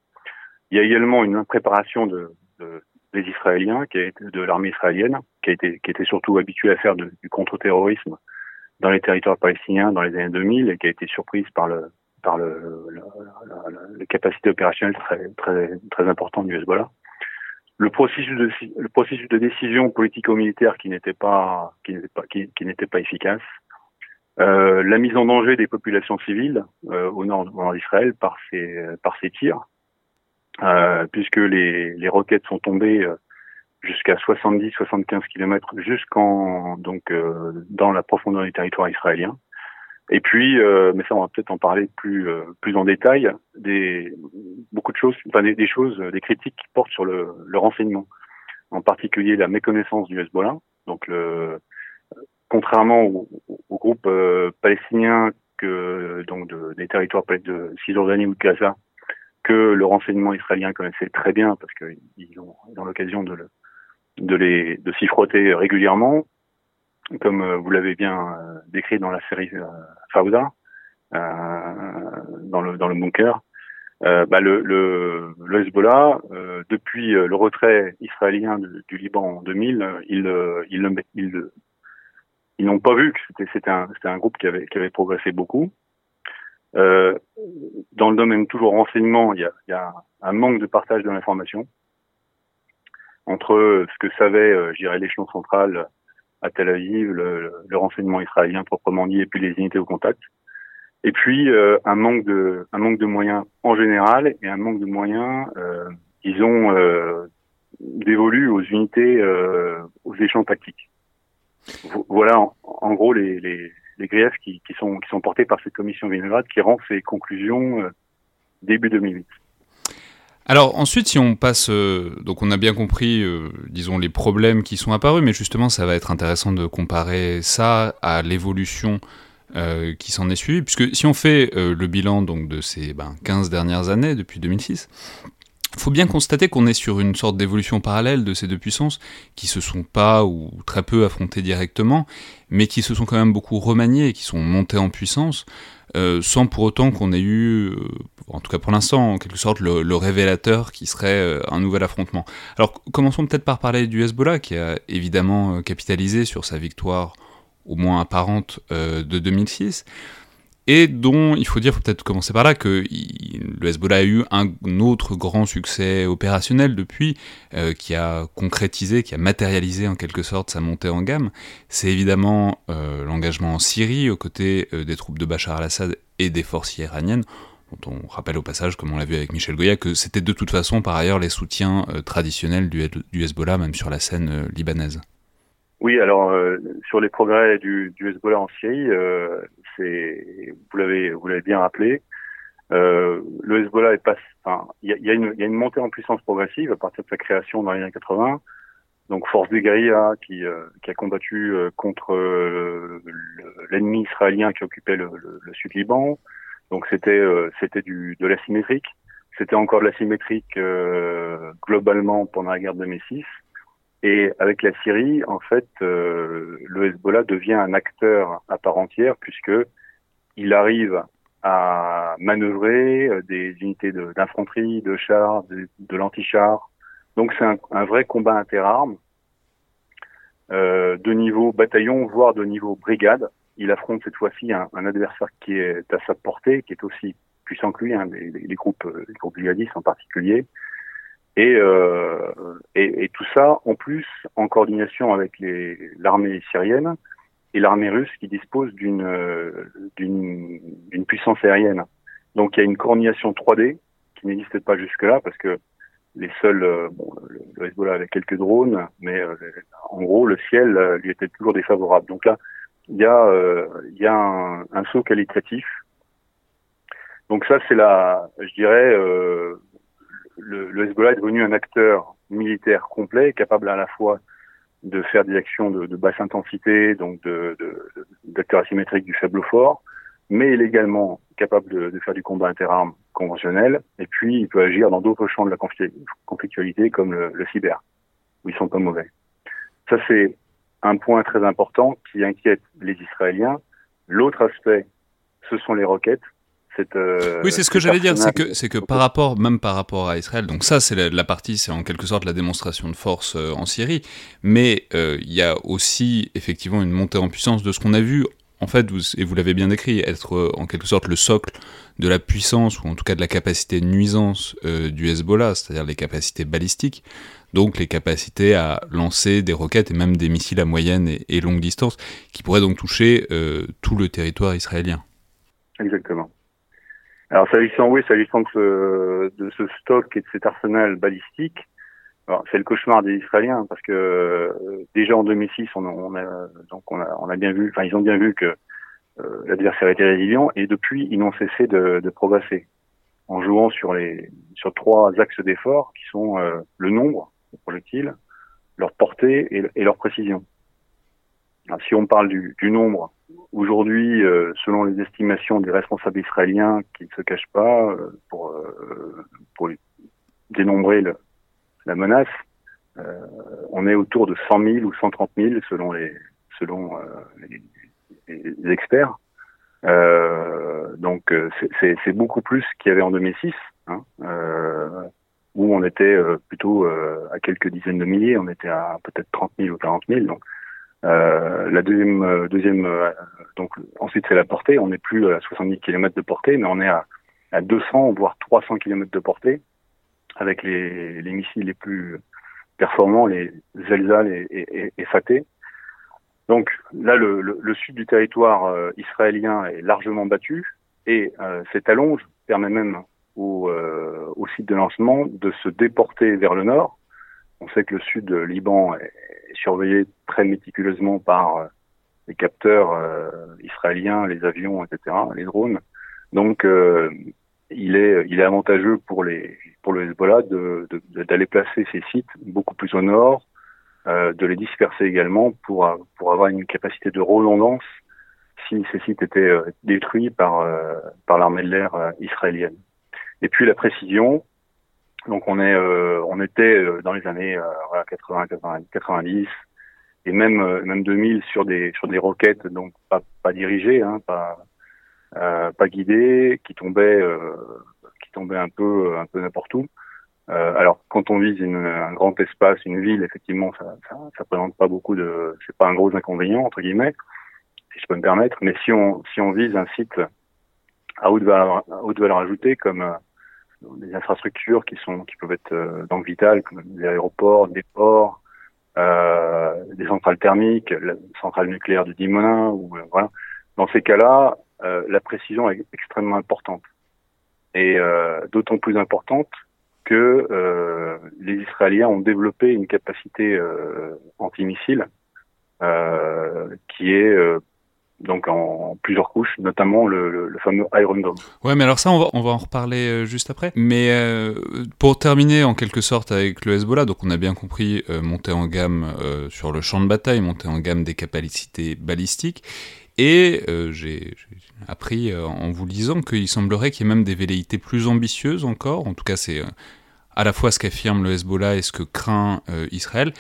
Il y a également une préparation de, de des Israéliens, qui a été, de l'armée israélienne, qui a été qui était surtout habituée à faire de, du contre-terrorisme dans les territoires palestiniens dans les années 2000 et qui a été surprise par le par le, le, le, les capacités opérationnelles très, très, très importantes du Hezbollah. Le processus de, le processus de décision politico-militaire qui n'était pas, qui n'était pas, qui, n'était pas efficace. Euh, la mise en danger des populations civiles euh, au nord, au nord d'Israël par ces, par ces tirs, puisque les, les roquettes sont tombées euh, jusqu'à 70-75 km jusqu'en donc euh, dans la profondeur du territoire israélien. Et puis, euh, mais ça, on va peut-être en parler plus euh, plus en détail. Des beaucoup de choses, enfin des, choses, des critiques qui portent sur le, le, renseignement, en particulier la méconnaissance du Hezbollah. Donc, le, contrairement au, au groupe euh, palestinien que donc de, des territoires de Cisjordanie ou de Gaza, que le renseignement israélien connaissait très bien parce qu'ils ont, ils ont l'occasion de, le, de les de s'y frotter régulièrement comme euh, vous l'avez bien euh, décrit dans la série euh, Fauda, dans le dans le bunker. Bah le, le, le, Hezbollah, euh, depuis le retrait israélien du, du Liban en 2000, ils ils, ils, ils n'ont pas vu que c'était c'était un c'était un groupe qui avait qui avait progressé beaucoup. Euh, dans le domaine toujours renseignement, il y a, y a un manque de partage de l'information entre ce que savait, euh, je l'échelon central à Tel Aviv, le, le, renseignement israélien proprement dit, et puis les unités au contact. Et puis euh, un manque de un manque de moyens en général et un manque de moyens, euh, disons, euh, dévolus aux unités, euh, aux échelons tactiques. Voilà en, en gros les, les, les griefs qui, sont qui portés par cette commission Vinograd qui rend ses conclusions euh, début 2008. Alors ensuite, si on passe, euh, donc on a bien compris, euh, disons, les problèmes qui sont apparus, mais justement, ça va être intéressant de comparer ça à l'évolution qui s'en est suivie, puisque si on fait le bilan donc de ces ben, 15 dernières années, depuis 2006, faut bien constater qu'on est sur une sorte d'évolution parallèle de ces deux puissances qui se sont pas ou très peu affrontées directement, mais qui se sont quand même beaucoup remaniées qui sont montées en puissance, euh, sans pour autant qu'on ait eu, euh, en tout cas pour l'instant, en quelque sorte, le, révélateur qui serait euh, un nouvel affrontement. Alors commençons peut-être par parler du Hezbollah, qui a évidemment capitalisé sur sa victoire au moins apparente de 2006 et dont il faut dire, faut peut-être commencer par là, que le Hezbollah a eu un autre grand succès opérationnel depuis, euh, qui a concrétisé, qui a matérialisé en quelque sorte sa montée en gamme. C'est évidemment euh, l'engagement en Syrie aux côtés euh, des troupes de Bachar al-Assad et des forces iraniennes, dont on rappelle au passage, comme on l'a vu avec Michel Goya, que c'était de toute façon par ailleurs les soutiens traditionnels du, du, Hezbollah, même sur la scène libanaise. Oui, alors sur les progrès du, du Hezbollah en Syrie, c'est vous l'avez vous l'avez bien rappelé. Euh, le Hezbollah est pas, enfin, il y a, y, a une, y a une montée en puissance progressive à partir de sa création dans les années 80. Donc force des guérillas qui, euh, qui a combattu euh, contre l'ennemi israélien qui occupait le, le, le sud Liban. Donc c'était c'était du de l'asymétrique. C'était encore de l'asymétrique globalement pendant la guerre de 2006. Et avec la Syrie, en fait, euh, le Hezbollah devient un acteur à part entière puisque il arrive à manœuvrer euh, des unités d'infanterie, de, chars, de, de l'anti-char. Donc c'est un, vrai combat interarmes euh, de niveau bataillon, voire de niveau brigade. Il affronte cette fois-ci un, un, adversaire qui est à sa portée, qui est aussi puissant que lui, hein, les, les, groupes, les groupes djihadistes en particulier. Et, euh, et, et, tout ça, en plus, en coordination avec l'armée syrienne et l'armée russe qui dispose d'une d'une puissance aérienne. Donc il y a une coordination 3D qui n'existait pas jusque-là parce que les seuls, euh, bon, le Hezbollah avait quelques drones, mais euh, en gros le ciel euh, lui était toujours défavorable. Donc là, il y a, il y a un, un, saut qualitatif. Donc ça c'est la, je dirais, le, le, Hezbollah est devenu un acteur militaire complet, capable à la fois de faire des actions de, de basse intensité, donc d'acteurs de, asymétriques du faible au fort, mais il est également capable de, de faire du combat interarmes conventionnel, et puis il peut agir dans d'autres champs de la conflictualité comme le, le, cyber, où ils sont pas mauvais. Ça c'est un point très important qui inquiète les Israéliens. L'autre aspect, ce sont les roquettes euh, oui, c'est ce que j'allais dire, c'est que c'est que par rapport, même par rapport à Israël, donc ça c'est la, la, partie, c'est en quelque sorte la démonstration de force euh, en Syrie, mais euh, il y a aussi effectivement une montée en puissance de ce qu'on a vu, en fait, vous, et vous l'avez bien décrit, être en quelque sorte le socle de la puissance ou en tout cas de la capacité de nuisance du Hezbollah, c'est-à-dire les capacités balistiques, donc les capacités à lancer des roquettes et même des missiles à moyenne et, et longue distance, qui pourraient donc toucher tout le territoire israélien. Exactement. Alors s'agissant, oui, s'agissant de ce, de ce stock et de cet arsenal balistique, c'est le cauchemar des Israéliens parce que euh, déjà en 2006, on, on, a donc on a, on a bien vu, enfin ils ont bien vu que euh, l'adversaire était résilient et depuis ils n'ont cessé de, de, progresser en jouant sur les sur trois axes d'effort qui sont euh, le nombre de projectiles, leur portée et, et leur précision. Alors, si on parle du, du nombre, Aujourd'hui, euh, selon les estimations des responsables israéliens qui ne se cachent pas euh, pour, euh, pour dénombrer le, la menace, on est autour de 100 000 ou 130 000 selon les, selon les, les, experts. donc c'est beaucoup plus qu'il y avait en 2006, hein, où on était plutôt à quelques dizaines de milliers, on était à peut-être 30 000 ou 40 000. Donc euh, la deuxième, euh, deuxième euh, donc ensuite c'est la portée. On n'est plus à 70 km de portée, mais on est à, à 200 voire 300 km de portée avec les, les missiles les plus performants, les Zelzal et, et, et Fateh. Donc là, le, le, le, sud du territoire euh, israélien est largement battu et cette allonge permet même au, au site de lancement de se déporter vers le nord. On sait que le sud Liban est, surveillé très méticuleusement par euh, les capteurs euh, israéliens, les avions, etc., les drones. Donc, euh, il est, il est avantageux pour les, pour le Hezbollah d'aller placer ces sites beaucoup plus au nord, de les disperser également pour, pour avoir une capacité de redondance si ces sites étaient détruits par, par l'armée de l'air israélienne. Et puis la précision, donc on est, euh, on était euh, dans les années euh, 80, 90 et même euh, même 2000 sur des sur des roquettes donc pas pas dirigées, hein, pas pas guidées, qui tombaient qui tombaient un peu un peu n'importe où. alors quand on vise une, un grand espace, une ville, effectivement, ça, ça, ça présente pas beaucoup de, c'est pas un gros inconvénient entre guillemets, si je peux me permettre. Mais si on si on vise un site à haute valeur, à haute valeur ajoutée comme des infrastructures qui sont qui peuvent être euh, donc vitales comme des aéroports, des ports, euh, des centrales thermiques, la centrale nucléaire de Dimonin ou euh, voilà. Dans ces cas-là, euh, la précision est extrêmement importante et euh, d'autant plus importante que les Israéliens ont développé une capacité antimissile qui est donc en plusieurs couches, notamment le, fameux Iron Dome. Ouais, mais alors ça, on va, on va en reparler euh, juste après. Mais euh, pour terminer en quelque sorte avec le Hezbollah, donc on a bien compris euh, monter en gamme sur le champ de bataille, monter en gamme des capacités balistiques. Et j'ai appris en vous lisant qu'il semblerait qu'il y ait même des velléités plus ambitieuses encore. En tout cas, c'est à la fois ce qu'affirme le Hezbollah et ce que craint Israël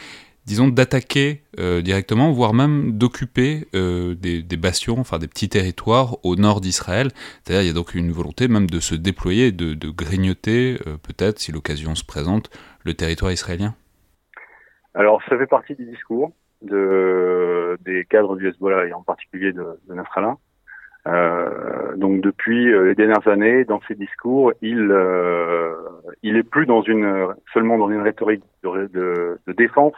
disons, d'attaquer euh, directement, voire même d'occuper euh, des, bastions, enfin des petits territoires au nord d'Israël. C'est-à-dire, il y a donc une volonté même de se déployer, de, grignoter, euh, peut-être, si l'occasion se présente, le territoire israélien Alors, ça fait partie du discours de, des cadres du Hezbollah, et en particulier de, de Nasrallah. donc depuis les dernières années, dans ses discours, il il est plus dans une seulement dans une rhétorique de défense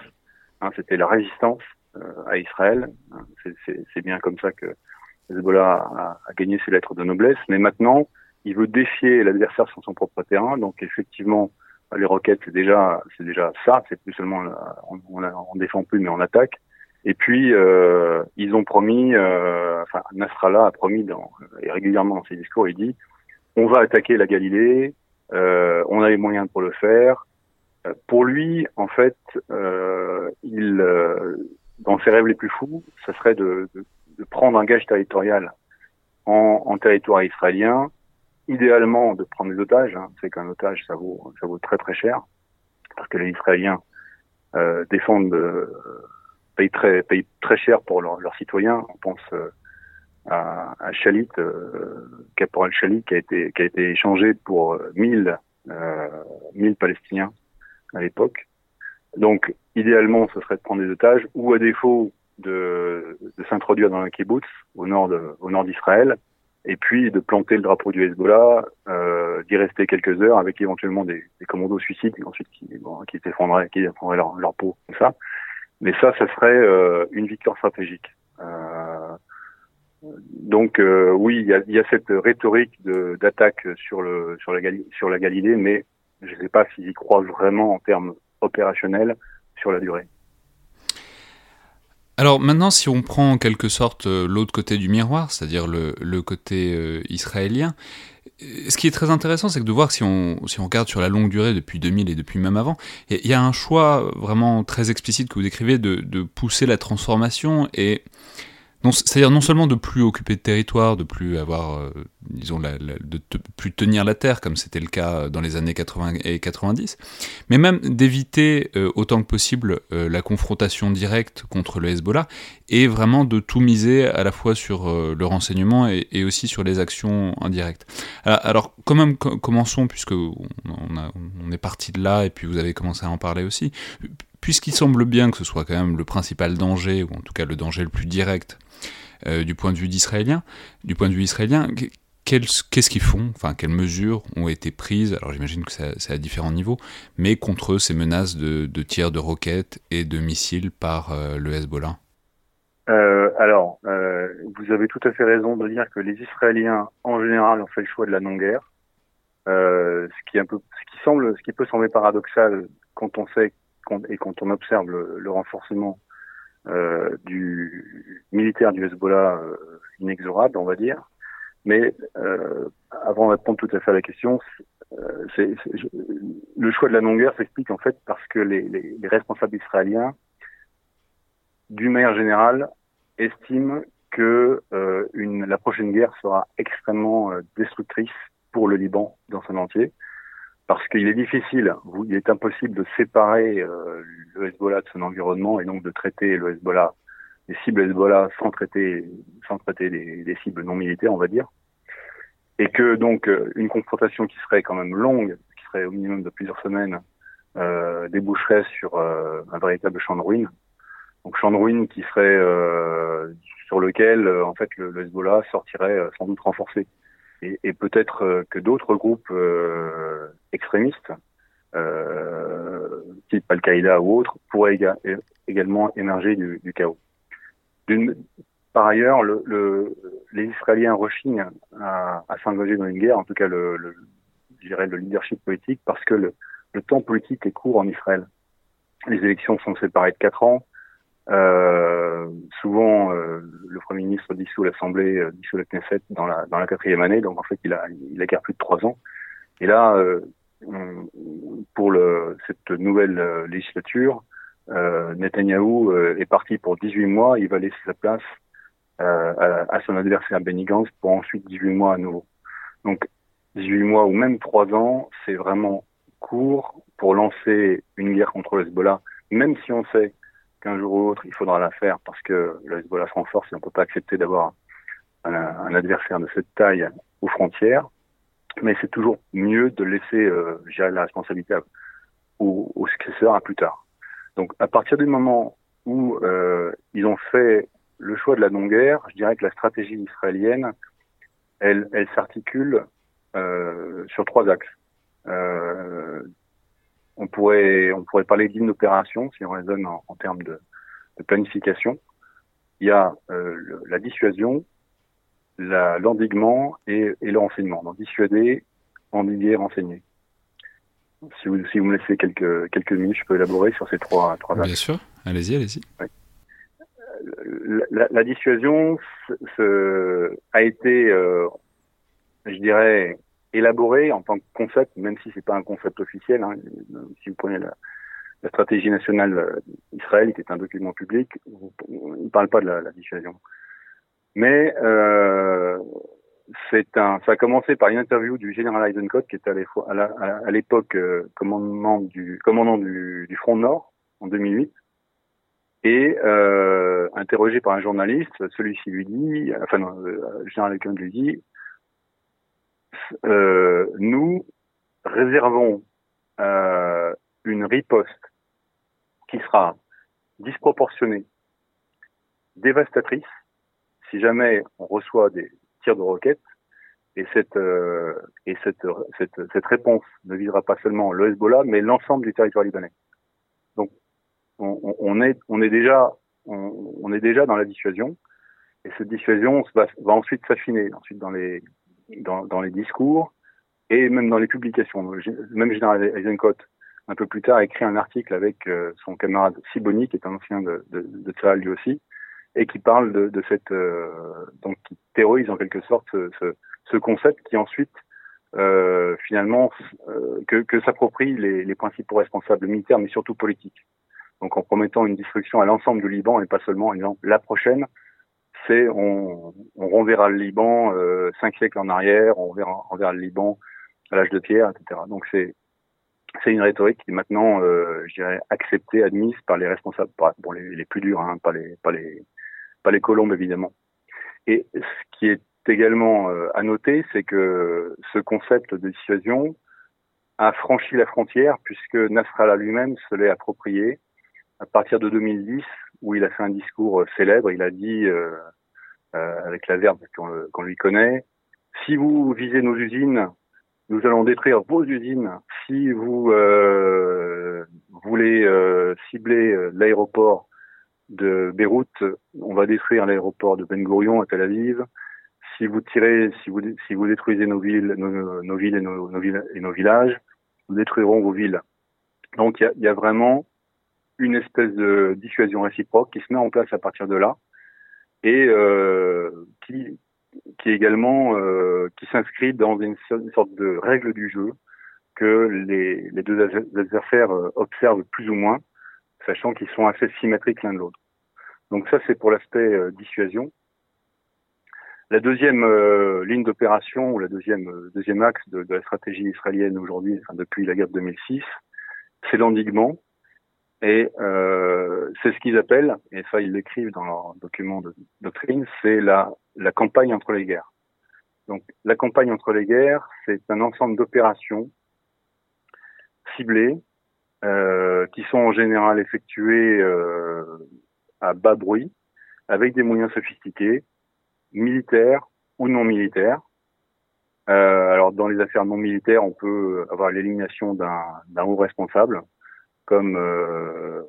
Hein, c'était la résistance euh, à Israël. Hein, c'est bien comme ça que Hezbollah a, a, gagné ses lettres de noblesse. Mais maintenant, il veut défier l'adversaire sur son propre terrain. Donc effectivement, les roquettes, c'est déjà, déjà ça. C'est plus seulement, on, on, défend plus, mais on attaque. Et puis, euh, ils ont promis, euh, enfin, Nasrallah a promis, dans, et régulièrement dans ses discours, il dit, on va attaquer la Galilée, euh, on a les moyens pour le faire, pour lui, en fait, euh, il, euh, dans ses rêves les plus fous, ce serait de, de, de prendre un gage territorial en, en, territoire israélien, idéalement de prendre des otages. Hein. C'est qu'un otage, ça vaut, ça vaut très très cher, parce que les Israéliens euh, défendent, euh, payent très, payent très cher pour leurs citoyens. On pense euh, à, à Chalit, caporal Chalit, qui a été qui a été échangé pour 1000 1000 Palestiniens à l'époque. Donc, idéalement, ce serait de prendre des otages, ou à défaut de, de s'introduire dans un kibbutz au nord de, au nord d'Israël, et puis de planter le drapeau du Hezbollah, euh, d'y rester quelques heures avec éventuellement des, des commandos suicides ensuite qui, bon, qui s'effondreraient, qui effondreraient leur, leur peau, comme ça. Mais ça, ça serait euh, une victoire stratégique. Euh, donc euh, oui, il y a, y a, cette rhétorique d'attaque sur le sur la, sur la Galilée, mais je ne sais pas s'ils y croient vraiment en termes opérationnels sur la durée. Alors maintenant, si on prend en quelque sorte euh, l'autre côté du miroir, c'est-à-dire le, côté euh, israélien, euh, ce qui est très intéressant, c'est de voir si on, si on regarde sur la longue durée, depuis 2000 et depuis même avant, il y a un choix vraiment très explicite que vous décrivez de, de pousser la transformation et c'est-à-dire non seulement de plus occuper de territoire, de plus avoir, euh, disons, la, de plus tenir la terre, comme c'était le cas dans les années 80 et 90, mais même d'éviter euh, autant que possible euh, la confrontation directe contre le Hezbollah, et vraiment de tout miser à la fois sur le renseignement et, aussi sur les actions indirectes. Alors, quand même, commençons, puisque on, on est parti de là, et puis vous avez commencé à en parler aussi, puisqu'il semble bien que ce soit quand même le principal danger, ou en tout cas le danger le plus direct euh, du point de vue du point de vue israélien, qu'est-ce qu'ils font? Enfin, quelles mesures ont été prises? Alors, j'imagine que c'est à différents niveaux, mais contre ces menaces de, de tirs de roquettes et de missiles par euh, le Hezbollah? Euh, alors, vous avez tout à fait raison de dire que les Israéliens, en général, ont fait le choix de la non-guerre, ce qui un peu, ce qui semble, ce qui peut sembler paradoxal quand on sait et quand on observe le, renforcement euh, du militaire du Hezbollah euh, inexorable, on va dire. Mais euh, avant de répondre tout à fait à la question, le choix de la non-guerre s'explique en fait parce que les, les, les responsables israéliens, d'une manière générale, estiment que la prochaine guerre sera extrêmement destructrice pour le Liban dans son entier parce qu'il est difficile, il est impossible de séparer euh, le Hezbollah de son environnement et donc de traiter le Hezbollah, les cibles Hezbollah sans traiter, sans traiter des, cibles non militaires, on va dire. Et que donc euh, une confrontation qui serait quand même longue, qui serait au minimum de plusieurs semaines, euh, déboucherait sur euh, un véritable champ de ruines. Donc champ de ruines qui serait sur lequel en fait le Hezbollah sortirait sans doute renforcé et, peut-être euh, que d'autres groupes euh, extrémistes, euh, type Al-Qaïda ou autres, pourraient également émerger du, chaos. Par ailleurs, le, les Israéliens rechignent à, s'engager dans une guerre, en tout cas le, le, le leadership politique, parce que le, temps politique est court en Israël. Les élections sont séparées de quatre ans. Euh, souvent, euh, le Premier ministre dissout l'Assemblée, euh, dissout la Knesset dans la, dans la quatrième année, donc en fait, il a, il a plus de trois ans. Et là, euh, pour le, cette nouvelle législature, Netanyahou est parti pour 18 mois, il va laisser sa place à, à, son adversaire Benny Gantz pour ensuite 18 mois à nouveau. Donc 18 mois ou même 3 ans, c'est vraiment court pour lancer une guerre contre le Hezbollah, même si on sait qu'un jour ou autre, il faudra la faire parce que le Hezbollah se renforce et on ne peut pas accepter d'avoir un, adversaire de cette taille aux frontières. Mais c'est toujours mieux de laisser euh, la responsabilité aux successeurs à plus tard. Donc à partir du moment où euh, ils ont fait le choix de la non-guerre, je dirais que la stratégie israélienne, elle, elle s'articule euh, sur trois axes. On pourrait on pourrait parler d'une opération si on raisonne en, en termes de, de, planification. Il y a euh, le, la dissuasion, l'endiguement et, et, le renseignement. Donc dissuader, endiguer, renseigner. Si vous, si vous me laissez quelques, quelques minutes, je peux élaborer sur ces trois, trois Bien sûr, allez-y, allez-y. Oui. La, la, dissuasion ce, a été, euh, je dirais, élaboré en tant que concept, même si c'est pas un concept officiel. Hein. Si vous prenez la, stratégie nationale d'Israël, qui est un document public, il ne parle pas de la, dissuasion. Mais euh, ça a commencé par une interview du général Eisenkot, qui était à l'époque euh, commandant du Front Nord en 2008, et euh, interrogé par un journaliste, celui-ci lui dit, enfin, le général Eisenkot lui dit, euh, nous réservons euh, une riposte qui sera disproportionnée, dévastatrice, si jamais on reçoit des tirs de roquettes, et cette euh, et cette, cette, réponse ne visera pas seulement le Hezbollah, mais l'ensemble du territoire libanais. Donc on, est on est déjà on, est déjà dans la dissuasion, et cette dissuasion va, va ensuite s'affiner. Ensuite dans les dans, dans, les discours et même dans les publications. Même général Eisenkot, un peu plus tard, a écrit un article avec euh, son camarade Siboni, qui est un ancien de, de, de lui aussi, et qui parle de, de cette euh, donc qui terrorise en quelque sorte ce, ce, ce concept qui ensuite euh, finalement euh, que, que s'approprient les, les principaux responsables militaires, mais surtout politiques. Donc en promettant une destruction à l'ensemble du Liban et pas seulement en disant la prochaine, c'est on, on renverra le Liban euh, cinq siècles en arrière, on verra, on verra le Liban à l'âge de pierre, etc. Donc c'est c'est une rhétorique qui est maintenant, euh, je dirais, acceptée, admise par les responsables, bon les, les plus durs, hein, pas les pas les pas les colombes évidemment. Et ce qui est également euh, à noter, c'est que ce concept de dissuasion a franchi la frontière puisque Nasrallah lui-même se l'est approprié à partir de 2010 où il a fait un discours célèbre. Il a dit euh, euh, avec la verbe qu'on lui connaît. Si vous visez nos usines, nous allons détruire vos usines. Si vous euh, voulez euh, cibler euh, l'aéroport de Beyrouth, on va détruire l'aéroport de Ben Gurion à Tel Aviv. Si vous tirez, si vous détruisez nos villes, nos, villes et nos, villages, nous détruirons vos villes. Donc il y a, vraiment une espèce de dissuasion réciproque qui se met en place à partir de là et euh, qui, qui également euh, qui s'inscrit dans une, sorte de règle du jeu que les, les deux adversaires euh, observent plus ou moins, sachant qu'ils sont assez symétriques l'un de l'autre. Donc ça, c'est pour l'aspect euh, dissuasion. La deuxième euh, ligne d'opération ou la deuxième euh, deuxième axe de, de la stratégie israélienne aujourd'hui, enfin, depuis la guerre de 2006, c'est l'endiguement. Et euh, c'est ce qu'ils appellent, et ça ils l'écrivent dans leur document de doctrine, c'est la, la campagne entre les guerres. Donc la campagne entre les guerres, c'est un ensemble d'opérations ciblées euh, qui sont en général effectuées euh, à bas bruit, avec des moyens sophistiqués, militaires ou non militaires. Euh, alors dans les affaires non militaires, on peut avoir l'élimination d'un haut responsable, comme euh,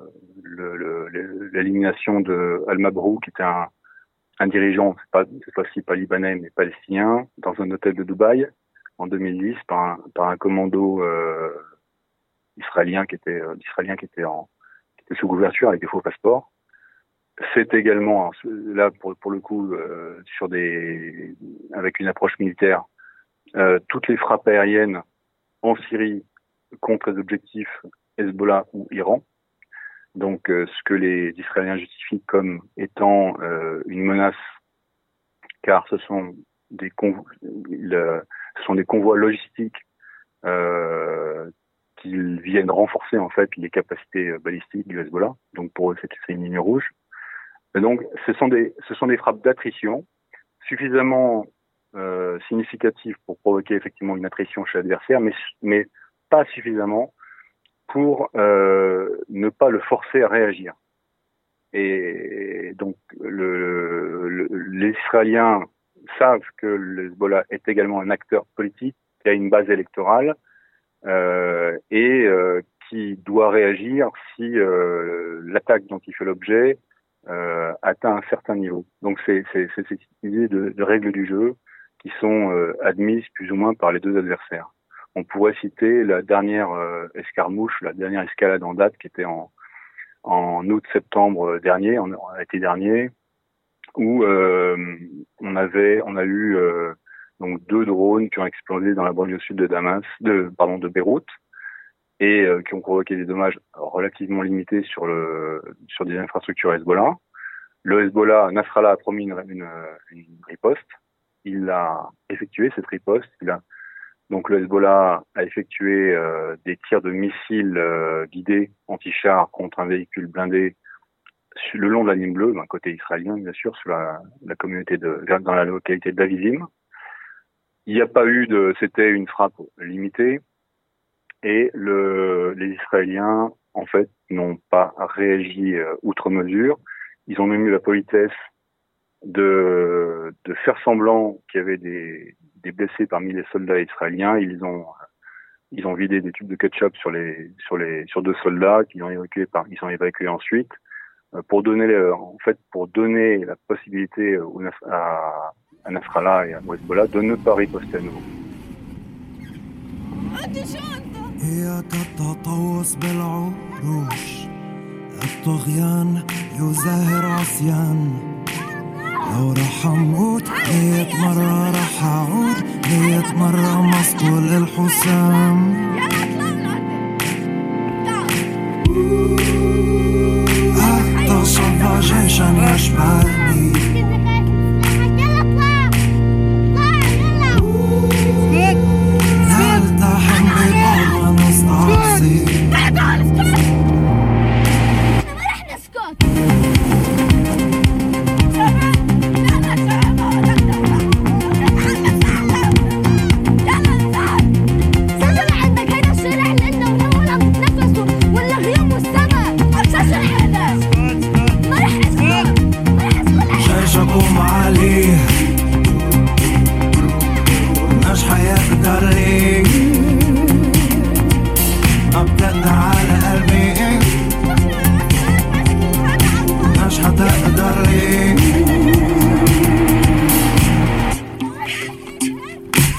l'élimination de Al-Mabrou, qui était un, un dirigeant, pas, cette fois-ci pas libanais, mais palestinien, dans un hôtel de Dubaï en 2010 par un, par un commando euh, israélien qui était euh, israélien qui était en qui était sous couverture avec des faux passeports. c'est également là pour, pour le coup euh, sur des avec une approche militaire euh, toutes les frappes aériennes en Syrie contre les objectifs Hezbollah ou Iran. Donc euh, ce que les Israéliens justifient comme étant une menace, car ce sont des le, ce sont des convois logistiques qui viennent renforcer en fait les capacités balistiques du Hezbollah. Donc pour eux c'est une ligne rouge donc, ce sont des, ce sont des frappes d'attrition suffisamment euh, significatives pour provoquer effectivement une attrition chez l'adversaire, mais, mais pas suffisamment pour euh, ne pas le forcer à réagir. Et donc, le, les Israéliens savent que le Hezbollah est également un acteur politique qui a une base électorale euh, et euh, qui doit réagir si euh, l'attaque dont il fait l'objet euh, atteint un certain niveau. Donc c'est cette idée de, de, règles du jeu qui sont euh, admises plus ou moins par les deux adversaires. On pourrait citer la dernière euh, escarmouche, la dernière escalade en date qui était en, en août-septembre dernier, en, été dernier, où euh, on avait, on a eu donc deux drones qui ont explosé dans la banlieue sud de Damas, de pardon de Beyrouth, et euh, qui ont provoqué des dommages relativement limités sur le sur des infrastructures Hezbollah. Le Hezbollah, Nasrallah a promis une, une, une riposte. Il a effectué cette riposte. Il a donc le Hezbollah a effectué euh, des tirs de missiles euh, guidés anti-chars contre un véhicule blindé le long de la ligne bleue, d'un côté israélien bien sûr, sur la, la communauté de dans la localité d'Avizim. Il n'y a pas eu de, c'était une frappe limitée. Et le, les Israéliens, en fait, n'ont pas réagi euh, outre mesure. Ils ont même eu la politesse de, faire semblant qu'il y avait des, blessés parmi les soldats israéliens. Ils ont ils ont vidé des tubes de ketchup sur les sur les sur deux soldats qui ont évacué par ils sont évacués ensuite euh, pour donner en fait pour donner la possibilité à, à Nasrallah et à Hezbollah de ne pas riposter à nouveau. لو رح أموت مية مرة رح أعود مية مرة مسطول الحسام حتى صفى جيشا يشبهني.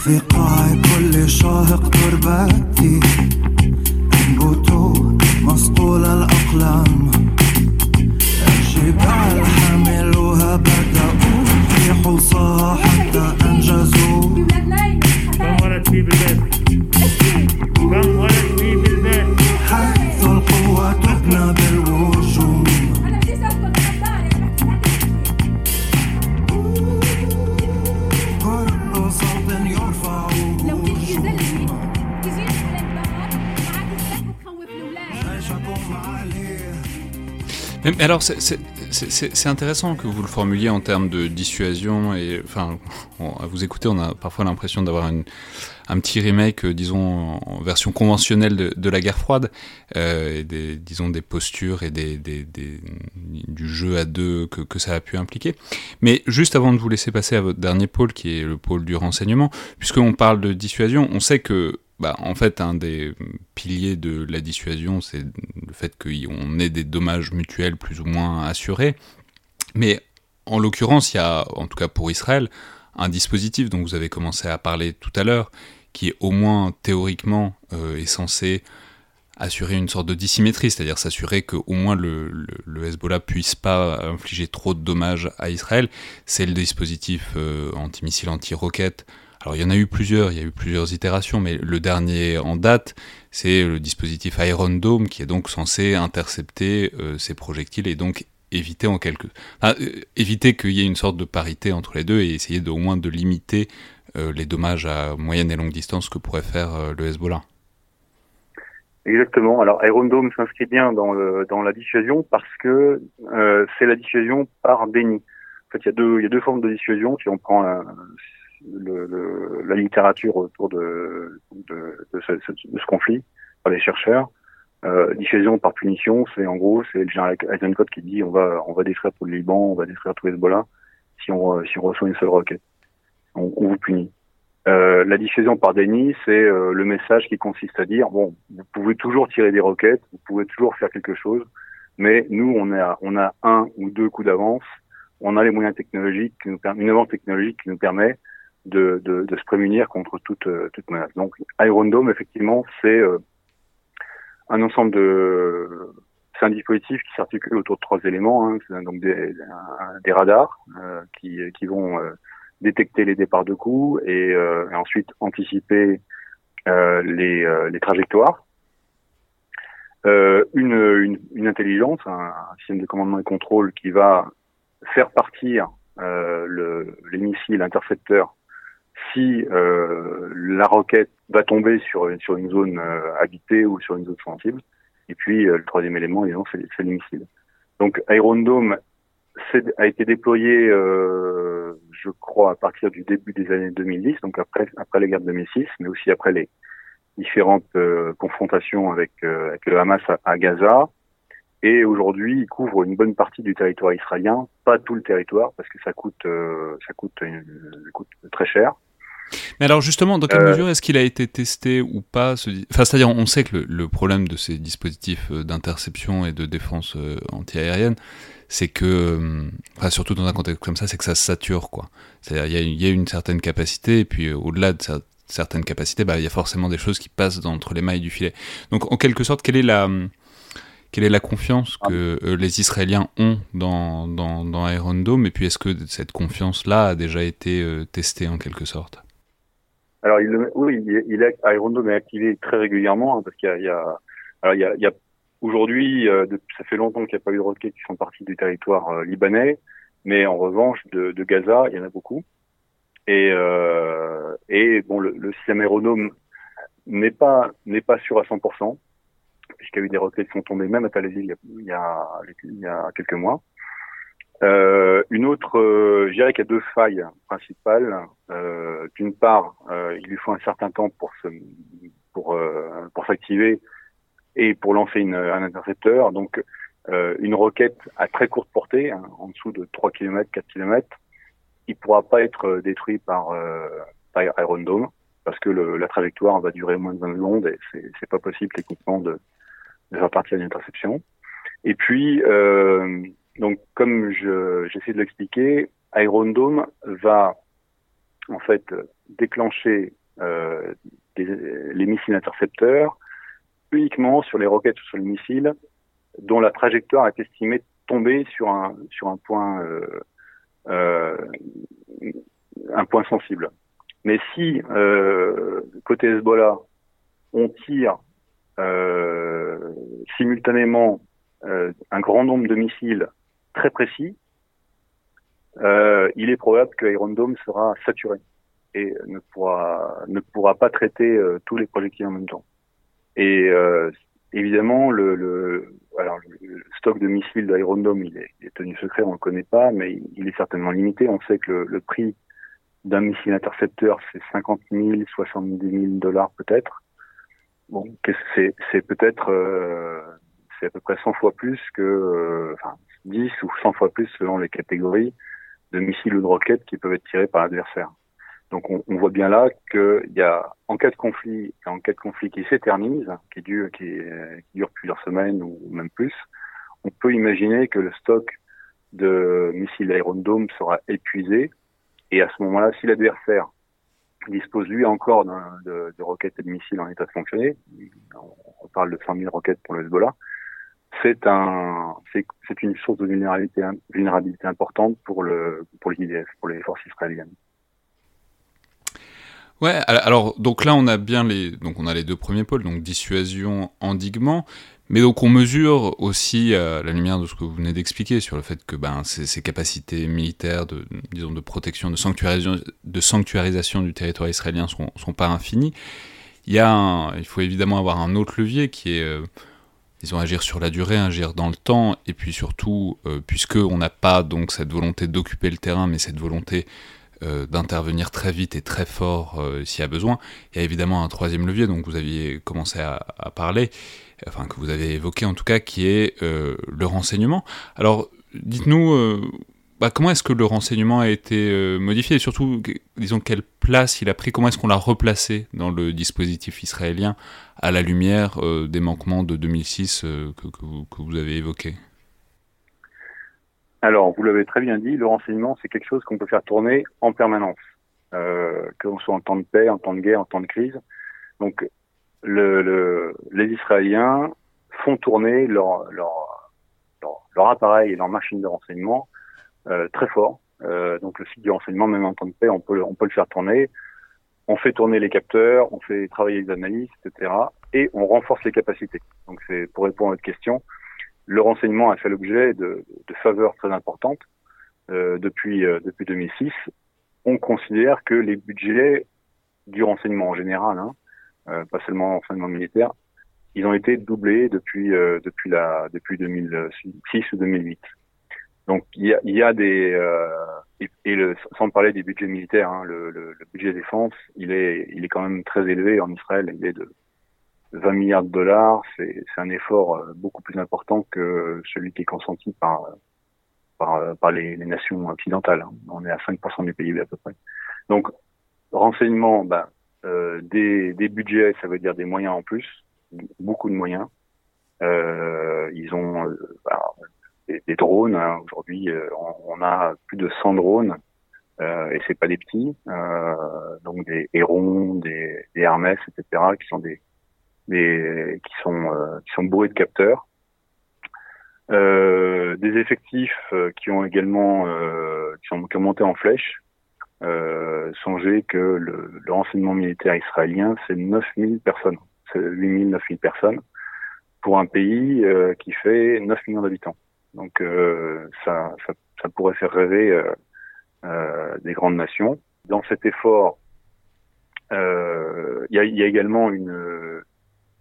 في قاع كل شاهق تربتي أنبتوا مصقول الأقلام. Alors, c'est intéressant que vous le formuliez en termes de dissuasion. Et enfin, à vous écouter, on a parfois l'impression d'avoir un petit remake, euh, disons, en version conventionnelle de, la guerre froide, euh, et des, disons des postures et des, du jeu à deux que, que, ça a pu impliquer. Mais juste avant de vous laisser passer à votre dernier pôle, qui est le pôle du renseignement, puisqu'on parle de dissuasion, on sait que bah, en fait, un des piliers de la dissuasion, c'est le fait qu'on ait des dommages mutuels plus ou moins assurés. Mais en l'occurrence, il y a, en tout cas pour Israël, un dispositif dont vous avez commencé à parler tout à l'heure, qui au moins théoriquement euh, est censé assurer une sorte de dissymétrie, c'est-à-dire s'assurer qu'au moins le, le, le, Hezbollah puisse pas infliger trop de dommages à Israël. C'est le dispositif euh, antimissile, anti-roquette. Alors il y en a eu plusieurs, il y a eu plusieurs itérations, mais le dernier en date, c'est le dispositif Iron Dome qui est donc censé intercepter euh, ces projectiles et donc éviter en quelque euh, éviter qu'il y ait une sorte de parité entre les deux et essayer de, au moins de limiter euh, les dommages à moyenne et longue distance que pourrait faire le Hezbollah. Exactement. Alors Iron Dome s'inscrit bien dans, la dissuasion parce que c'est la dissuasion par déni. En fait, il y a deux, il y a deux formes de dissuasion si on prend la, le, le, la littérature autour de, de, de, ce, de, ce, conflit par les chercheurs. Euh, dissuasion par punition, c'est en gros, c'est le général Eisenkot qui dit on va on va détruire tout le Liban, on va détruire tout Hezbollah si on si on reçoit une seule roquette. On, vous punit. Euh, la dissuasion par déni, c'est euh, le message qui consiste à dire bon, vous pouvez toujours tirer des roquettes, vous pouvez toujours faire quelque chose, mais nous on a on a un ou deux coups d'avance, on a les moyens technologiques, une avance technologique qui nous permet de, se prémunir contre toute euh, toute menace. Donc Iron Dome, effectivement, c'est euh, un ensemble de c'est un dispositif qui s'articule autour de trois éléments, hein. donc des, radars euh, qui, vont détecter les départs de coups et, ensuite anticiper les, trajectoires. Une, intelligence, un, système de commandement et contrôle qui va faire partir le, les missiles intercepteurs si euh, la roquette va tomber sur, sur une zone euh, habitée ou sur une zone sensible. Et puis euh, le troisième élément, évidemment, c'est les missiles. Donc Iron Dome a été déployé, euh, je crois, à partir du début des années 2010, donc après après les guerres de 2006, mais aussi après les différentes euh, confrontations avec, avec le Hamas à, à Gaza. Et aujourd'hui, il couvre une bonne partie du territoire israélien, pas tout le territoire parce que ça coûte ça coûte, une, ça coûte très cher. Mais alors justement, dans quelle euh... mesure est-ce qu'il a été testé ou pas ce... Enfin, c'est-à-dire, on sait que le, le, problème de ces dispositifs euh, d'interception et de défense euh, antiaérienne, c'est que, enfin, surtout dans un contexte comme ça, c'est que ça sature, quoi. C'est-à-dire, il y, y, a une certaine capacité, et puis au-delà de ça, certaines capacités, bah, il y a forcément des choses qui passent entre les mailles du filet. Donc, en quelque sorte, quelle est la quelle est la confiance que euh, les Israéliens ont dans, dans, dans Iron Dome Et puis, est-ce que cette confiance-là a déjà été euh, testée en quelque sorte? Alors, il, oui, il, il est, Iron activé très régulièrement hein, parce qu'il y a, il alors il y a, il aujourd'hui, euh, ça fait longtemps qu'il n'y a pas eu de roquettes qui sont parties du territoire euh, libanais, mais en revanche, de, Gaza, il y en a beaucoup. Et, euh, bon, le, système aéronome n'est pas n'est pas sûr à 100%, puisqu'il y a eu des roquettes qui sont tombées même à Aviv il a, il y a quelques mois. Euh, une autre, euh, je dirais qu'il y a deux failles principales. Euh, D'une part, euh, il lui faut un certain temps pour se, pour euh, pour s'activer et pour lancer une, un intercepteur. Donc, euh, une roquette à très courte portée, hein, en dessous de 3 km, 4 km, il pourra pas être détruit par, par Iron Dome parce que le, la trajectoire va durer moins de 20 secondes et c'est pas possible techniquement de, de faire partie d'une interception. Et puis euh, donc, comme j'essaie de l'expliquer, Iron Dome va en fait déclencher euh, les missiles intercepteurs uniquement sur les roquettes ou sur les missiles dont la trajectoire est estimée tomber sur un sur un point euh, euh, un point sensible. Mais si euh, côté Hezbollah on tire euh, simultanément euh, un grand nombre de missiles très précis, euh, il est probable que Iron Dome sera saturé et ne pourra pas traiter euh, tous les projectiles en même temps. Et euh, évidemment, le, stock de missiles d'Iron Dome, il est, tenu secret, on le connaît pas, mais il est certainement limité. On sait que le, le prix d'un missile intercepteur, c'est 50 000, 70 000 dollars peut-être. Bon, c'est, peut-être, c'est à peu près 100 fois plus que, euh, enfin, 10 ou 100 fois plus selon les catégories de missiles ou de roquettes qui peuvent être tirés par l'adversaire. Donc on, on, voit bien là qu'il y a, en cas de conflit, en cas de conflit qui s'éternise, qui dure, qui, qui, dure plusieurs semaines ou même plus, on peut imaginer que le stock de missiles Iron Dome sera épuisé. Et à ce moment-là, si l'adversaire dispose lui encore de, de, roquettes et de missiles en état de fonctionner. On parle de 100 000 roquettes pour le Hezbollah. C'est un, c'est une source de vulnérabilité, importante pour le, pour les IDF, pour les forces israéliennes. Ouais, alors donc là on a bien les donc on a les deux premiers pôles donc dissuasion, endiguement, mais donc on mesure aussi à la lumière de ce que vous venez d'expliquer sur le fait que ben ces, capacités militaires de disons de protection, de sanctuarisation, de sanctuarisation du territoire israélien sont sont pas infinies. Il y a il faut évidemment avoir un autre levier qui est euh, disons agir sur la durée, agir dans le temps, et puis surtout, euh, puisque on n'a pas donc cette volonté d'occuper le terrain, mais cette volonté euh, d'intervenir très vite et très fort euh, s'il y a besoin. Il y a évidemment un troisième levier dont vous aviez commencé à, parler, enfin que vous avez évoqué en tout cas, qui est euh, le renseignement. Alors, dites-nous, bah, comment est-ce que le renseignement a été modifié et surtout, disons, quelle place il a pris, comment est-ce qu'on l'a replacé dans le dispositif israélien à la lumière des manquements de 2006 que, que vous avez évoqués? Alors, vous l'avez très bien dit, le renseignement, c'est quelque chose qu'on peut faire tourner en permanence, euh, que l'on soit en temps de paix, en temps de guerre, en temps de crise. Donc, le, le, les Israéliens font tourner leur, leur, leur, appareil et leur machine de renseignement euh, très fort. Euh, donc, le site du renseignement, même en temps de paix, on peut, on peut le faire tourner. On fait tourner les capteurs, on fait travailler les analyses, etc. Et on renforce les capacités. Donc, c'est pour répondre à votre question le renseignement a fait l'objet de, de, faveurs très importantes euh, depuis euh, depuis 2006. On considère que les budgets du renseignement en général, hein, euh, pas seulement renseignement militaire, ils ont été doublés depuis euh, depuis la depuis 2006 ou 2008. Donc il y a, y a des et, et le, sans parler des budgets militaires, hein, le, le, le, budget défense, il est il est quand même très élevé en Israël. Il est de 20 milliards de dollars, c'est un effort euh, beaucoup plus important que celui qui est consenti par par, euh, par les, les, nations occidentales. On est à 5% du PIB à peu près. Donc, renseignement, ben, euh, des, des budgets, ça veut dire des moyens en plus, beaucoup de moyens. Euh, ils ont euh, des, des, drones. Hein. Aujourd'hui, on, on, a plus de 100 drones, et c'est pas des petits. donc des Hérons, des, des Hermès, etc., qui sont des des, qui sont euh, qui sont bourrés de capteurs. Euh, des effectifs euh, qui ont également qui, sont, qui ont monté en flèche. songez que le, le, renseignement militaire israélien, c'est 9000 personnes, c'est 8000, 9000 personnes pour un pays qui fait 9 millions d'habitants. Donc ça, ça, ça, pourrait faire rêver des grandes nations. Dans cet effort, il y, a, y, a, également une,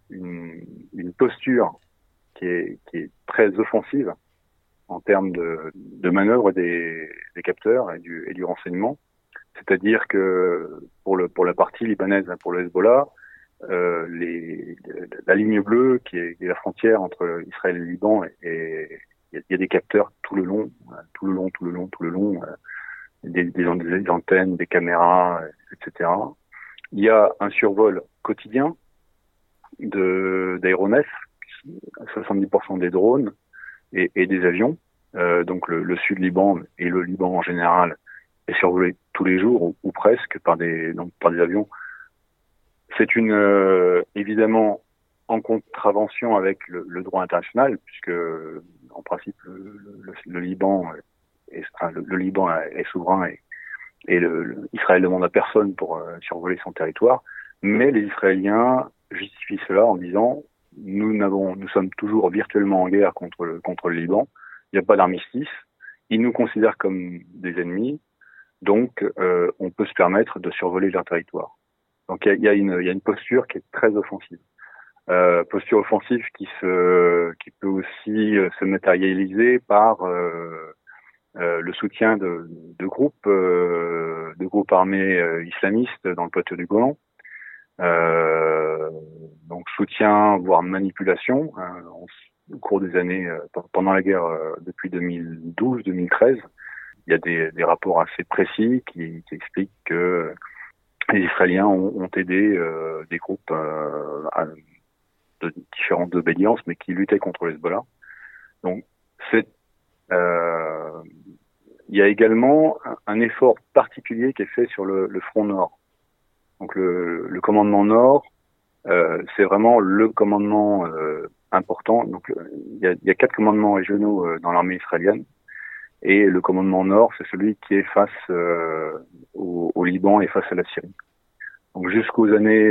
une, une posture qui est, qui est, très offensive en termes de, de manœuvre des, des, capteurs et du, et du renseignement. C'est-à-dire que pour, le, pour la partie libanaise, pour le Hezbollah, euh, les, la ligne bleue qui est, la frontière entre Israël et le Liban, et il y, a des capteurs tout le long, tout le long, tout le long, tout le long, euh, des, des, des antennes, des caméras, etc. Il y a un survol quotidien de d'aéronefs, 70% des drones et, et des avions. Euh, donc le, le, sud Liban et le Liban en général est survolé tous les jours ou, presque par des donc par des avions. C'est une euh, évidemment en contravention avec le, le, droit international puisque en principe le, Liban est, souverain et, et le, Israël demande à personne pour euh, survoler son territoire. Mais les Israéliens justifie cela en disant nous sommes toujours virtuellement en guerre contre le, Liban. Il n'y a pas d'armistice. Ils nous considèrent comme des ennemis. Donc, euh, on peut se permettre de survoler leur territoire. Donc, il y a une posture qui est très offensive. Euh, posture offensive qui se, qui peut aussi euh, se matérialiser par euh, euh, le soutien de, de groupes, euh, de groupes armés islamistes dans le plateau du Golan, euh, donc soutien, voire manipulation, hein, au cours des années, euh, pendant la guerre euh, depuis 2012-2013. Il y a des, des, rapports assez précis qui, qui, expliquent que les Israéliens ont, ont aidé euh, des groupes de différentes obédiences, mais qui luttaient contre les Hezbollah. Donc, c'est euh, il y a également un, effort particulier qui est fait sur le, le front nord. Donc le, le commandement Nord, euh, c'est vraiment le commandement euh, important. Donc il y a, y a, quatre commandements régionaux euh, dans l'armée israélienne. Et le commandement Nord, c'est celui qui est face au, au, Liban et face à la Syrie. Donc jusqu'aux années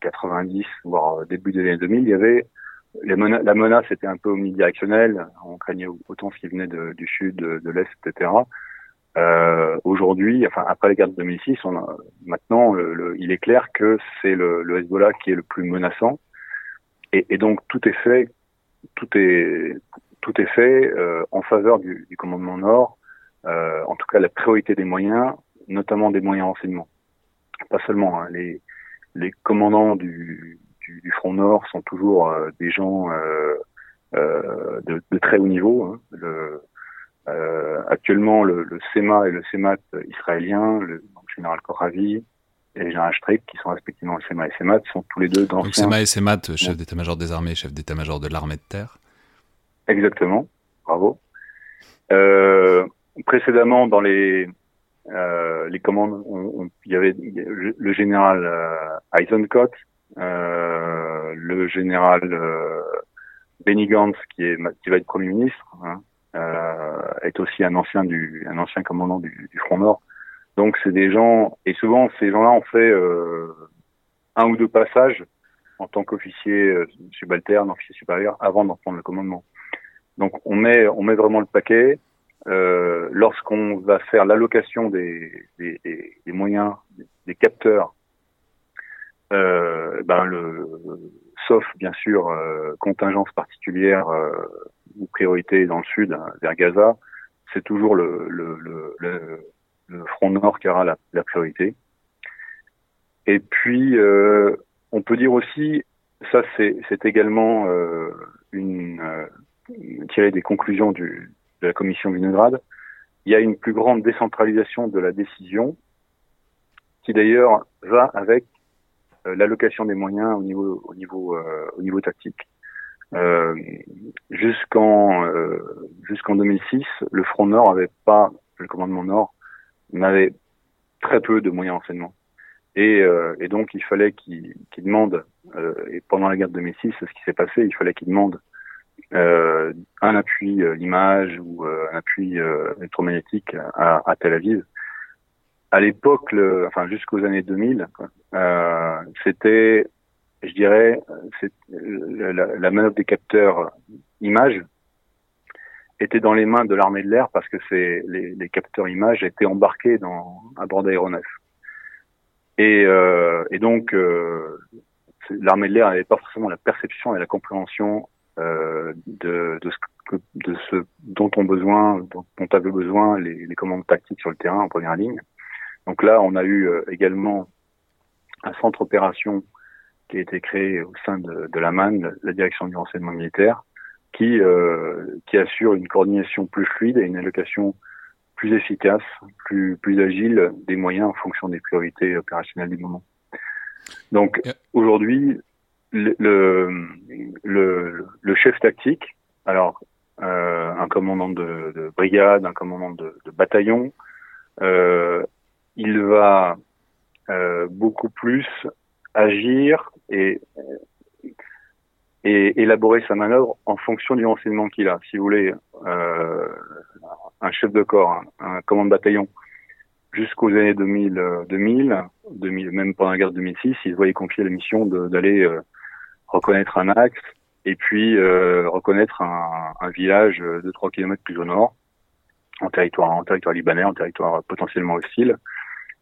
90, voire début des années 2000, il y avait la menace était un peu omnidirectionnelle. On craignait autant ce qui venait de, du sud, de, de l'est, etc. Euh, Aujourd'hui, enfin après la guerre de 2006, on a, maintenant, il est clair que c'est le, Hezbollah qui est le plus menaçant, et, donc tout est fait, tout est tout est fait euh, en faveur du, commandement Nord. Euh, en tout cas, la priorité des moyens, notamment des moyens renseignement. Pas seulement hein, les les commandants du, du, du, Front Nord sont toujours euh, des gens euh, euh, de, de, très haut niveau. Hein. Le, actuellement, le, le, SEMA et le SEMAT israélien, le, général Koravi et le général Strick, qui sont respectivement le SEMA et SEMAT, sont tous les deux dans Donc SEMA et SEMAT, chef d'état-major des armées, chef d'état-major de l'armée de terre. Exactement, bravo. Euh, précédemment, dans les euh, les commandes, il y avait le général euh, Eisenkot, euh, le général euh, Benny Gantz, qui, est, qui va être Premier ministre, hein, euh, est aussi un ancien du un ancien commandant du, du Front Nord. Donc c'est des gens et souvent ces gens-là ont fait euh, un ou deux passages en tant qu'officier euh, subalterne, officier supérieur avant d'en prendre le commandement. Donc on met on met vraiment le paquet. Euh, lorsqu'on va faire l'allocation des, des, des, moyens, des, capteurs, euh, ben le, sauf bien sûr euh, contingence particulière euh, ou priorité dans le sud, hein, vers Gaza, c'est toujours le, le, le, front nord qui aura la, la priorité. Et puis, euh, on peut dire aussi, ça c'est également une tiré des conclusions du, de la commission Vinograd, il y a une plus grande décentralisation de la décision, qui d'ailleurs va avec euh, l'allocation des moyens au niveau au niveau euh, au niveau tactique. Euh, jusqu'en euh, jusqu'en 2006, le Front Nord avait pas le commandement Nord n'avait très peu de moyens d'enseignement. Et, euh, et, donc il fallait qu'il qu demande, euh, et pendant la guerre de 2006, ce qui s'est passé, il fallait qu'il demande euh, un appui image ou un appui électromagnétique à, à, Tel Aviv. À l'époque, enfin jusqu'aux années 2000, c'était je dirais, c'est la, la, manœuvre des capteurs images était dans les mains de l'armée de l'air parce que c'est les, les, capteurs images étaient embarqués dans à bord d'aéronefs. Et, euh, et donc euh, l'armée de l'air n'avait pas forcément la perception et la compréhension euh, de, de, ce que, de ce dont ont besoin, dont, dont avaient besoin les, les, commandes tactiques sur le terrain en première ligne. Donc là, on a eu euh, également un centre opération qui a été créé au sein de, de la MAN, la direction du renseignement militaire, qui, euh, qui assure une coordination plus fluide et une allocation plus efficace, plus, plus agile des moyens en fonction des priorités opérationnelles du moment. Donc aujourd'hui, le, le, le, chef tactique, alors euh, un commandant de, de, brigade, un commandant de, de bataillon, euh, il va euh, beaucoup plus agir et, et élaborer sa manœuvre en fonction du renseignement qu'il a. Si vous voulez, euh, un chef de corps, un, commandant de bataillon, jusqu'aux années 2000, 2000, 2000, même pendant la guerre de 2006, il voyait confier la mission d'aller euh, reconnaître un axe et puis euh, reconnaître un, village de 3 km plus au nord, en territoire, en territoire libanais, en territoire potentiellement hostile.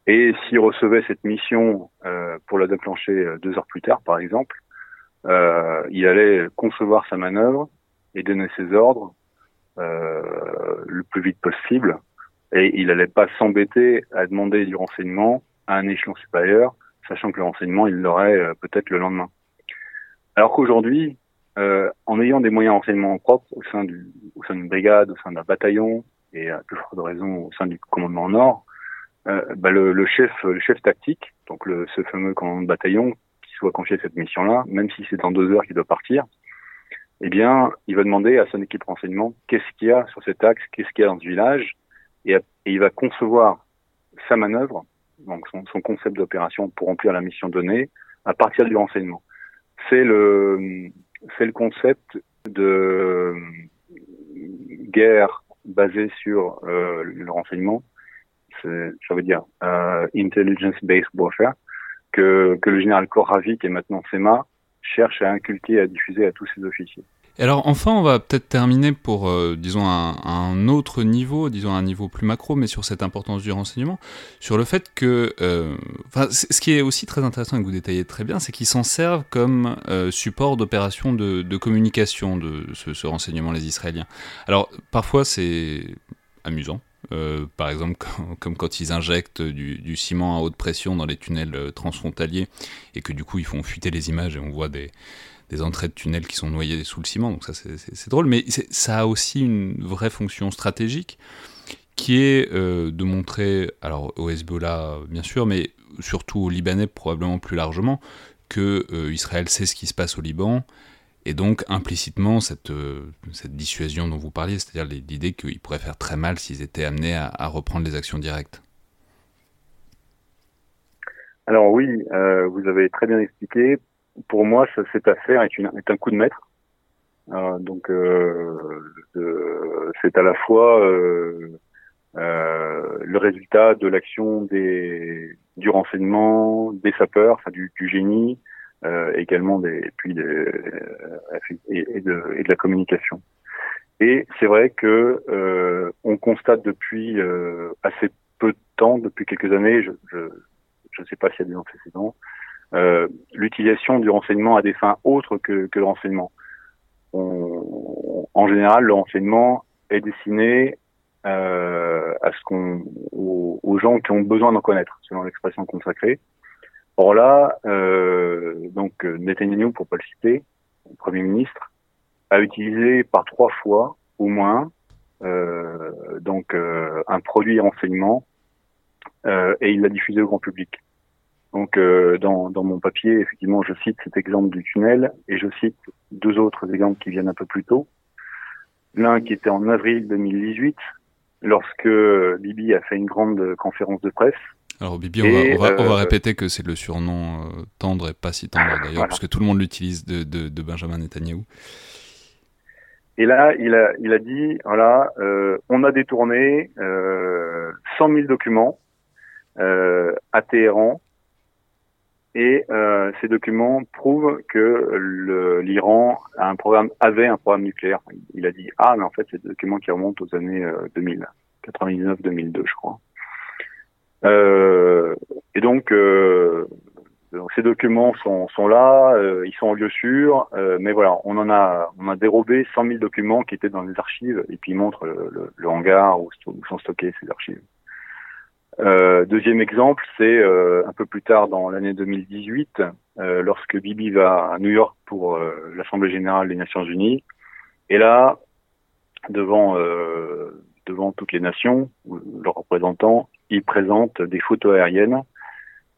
Et s'il recevait cette mission euh, pour la déclencher euh, deux heures plus tard, par exemple, euh, il allait concevoir sa manœuvre et donner ses ordres euh, le plus vite possible. Et il n'allait pas s'embêter à demander du renseignement à un échelon supérieur, sachant que le renseignement, il l'aurait euh, peut-être le lendemain. Alors qu'aujourd'hui, euh, en ayant des moyens renseignement propres au sein du, au sein d'une brigade, au sein d'un bataillon, et à plus forte raison au sein du commandement Nord, euh, bah le, chef, le chef tactique, donc le, ce fameux commandant de bataillon qui soit confié à cette mission-là, même si c'est dans deux heures qu'il doit partir, eh bien, il va demander à son équipe renseignement qu'est-ce qu'il y a sur cet axe, qu'est-ce qu'il y a dans ce village, et, il va concevoir sa manœuvre donc son concept d'opération pour remplir la mission donnée, à partir du renseignement. C'est le, c'est le concept de guerre basée sur euh, le renseignement, ça veut dire euh, intelligence-based warfare, que, que le général Koravik et maintenant SEMA cherchent à inculquer et à diffuser à tous ses officiers alors enfin, on va peut-être terminer pour, euh, disons, un, autre niveau, disons un niveau plus macro, mais sur cette importance du renseignement, sur le fait que, euh, ce qui est aussi très intéressant et que vous détaillez très bien, c'est qu'ils s'en servent comme euh, support d'opération de, communication de ce, renseignement, les Israéliens. Alors parfois c'est amusant. Euh, par exemple, comme quand ils injectent du, du, ciment à haute pression dans les tunnels transfrontaliers et que du coup ils font fuiter les images et on voit des, des entrées de tunnels qui sont noyées sous le ciment, donc ça c'est drôle, mais ça a aussi une vraie fonction stratégique qui est euh, de montrer, alors au Hezbollah bien sûr, mais surtout aux Libanais probablement plus largement, que euh, Israël sait ce qui se passe au Liban, et donc implicitement cette, euh, dissuasion dont vous parliez, c'est-à-dire l'idée qu'ils pourraient faire très mal s'ils étaient amenés à, à, reprendre les actions directes. Alors oui, vous avez très bien expliqué pour moi, ça, cette affaire est, une, est un coup de maître. Euh, donc, euh, c'est à la fois euh, euh, le résultat de l'action des du renseignement, des sapeurs, enfin du, du génie, euh, également des puis des, et, et, de, et de la communication. Et c'est vrai que on constate depuis assez peu de temps, depuis quelques années, je je je ne sais pas s'il y a des antécédents, euh, l'utilisation du renseignement à des fins autres que, que le renseignement. On, en général, le renseignement est destiné euh, à ce qu'on aux, gens qui ont besoin d'en connaître, selon l'expression consacrée. Or là, euh, donc Netanyahu, pour pas le citer, le Premier ministre, a utilisé par trois fois au moins euh, donc euh, un produit renseignement euh, et il l'a diffusé au grand public. Donc euh, dans, dans, mon papier, effectivement, je cite cet exemple du tunnel et je cite deux autres exemples qui viennent un peu plus tôt. L'un qui était en avril 2018, lorsque Bibi a fait une grande conférence de presse. Alors Bibi, on, va, on, va, on va, répéter que c'est le surnom euh, tendre et pas si tendre d'ailleurs, voilà. parce que tout le monde l'utilise de, de, de, Benjamin Netanyahu. Et là, il a, il a dit, voilà, euh, on a détourné 100 000 documents à Téhéran et euh, ces documents prouvent que l'Iran avait un programme nucléaire. Il a dit ah mais en fait c'est des documents qui remontent aux années euh, 2000, 99-2002 je crois. Euh, et donc, euh, ces documents sont, là, euh, ils sont en lieu sûr, euh, mais voilà on en a on a dérobé 100 000 documents qui étaient dans les archives et puis ils montrent le, le, hangar où, où sont stockés ces archives. Euh, deuxième exemple, c'est euh, un peu plus tard dans l'année 2018, euh, lorsque Bibi va à New York pour euh, l'Assemblée générale des Nations Unies. Et là, devant euh, devant toutes les nations, leurs représentants, il présente des photos aériennes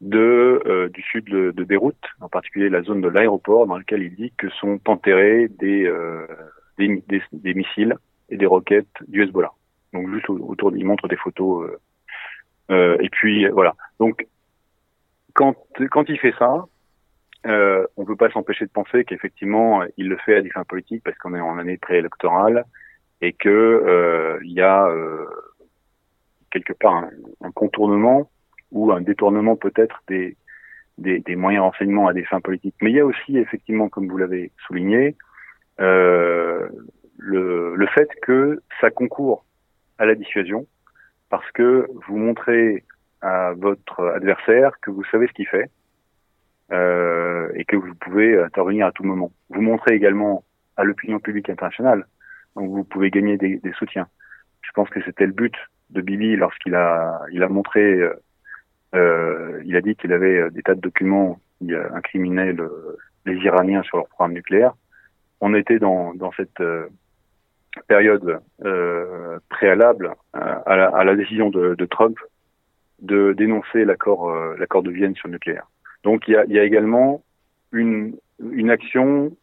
de du sud de, de, Beyrouth, en particulier la zone de l'aéroport, dans laquelle il dit que sont enterrés des, des, des, des, missiles et des roquettes du Hezbollah. Donc juste autour, il montre des photos euh, et puis voilà. Donc quand quand il fait ça, euh, on peut pas s'empêcher de penser qu'effectivement il le fait à des fins politiques parce qu'on est en année préélectorale et que euh, il y a euh, quelque part un, contournement ou un détournement peut-être des, des, des moyens renseignements à des fins politiques. Mais il y a aussi effectivement, comme vous l'avez souligné, euh, le, le fait que ça concourt à la dissuasion, parce que vous montrez à votre adversaire que vous savez ce qu'il fait euh, et que vous pouvez intervenir à tout moment. Vous montrez également à l'opinion publique internationale, donc vous pouvez gagner des, des, soutiens. Je pense que c'était le but de Bibi lorsqu'il a, il a montré, euh, il a dit qu'il avait des tas de documents qui incriminaient le, les Iraniens sur leur programme nucléaire. On était dans, dans cette euh, période euh, préalable à la, décision de, Trump de dénoncer l'accord euh, l'accord de Vienne sur le nucléaire. Donc il y a, également une, action,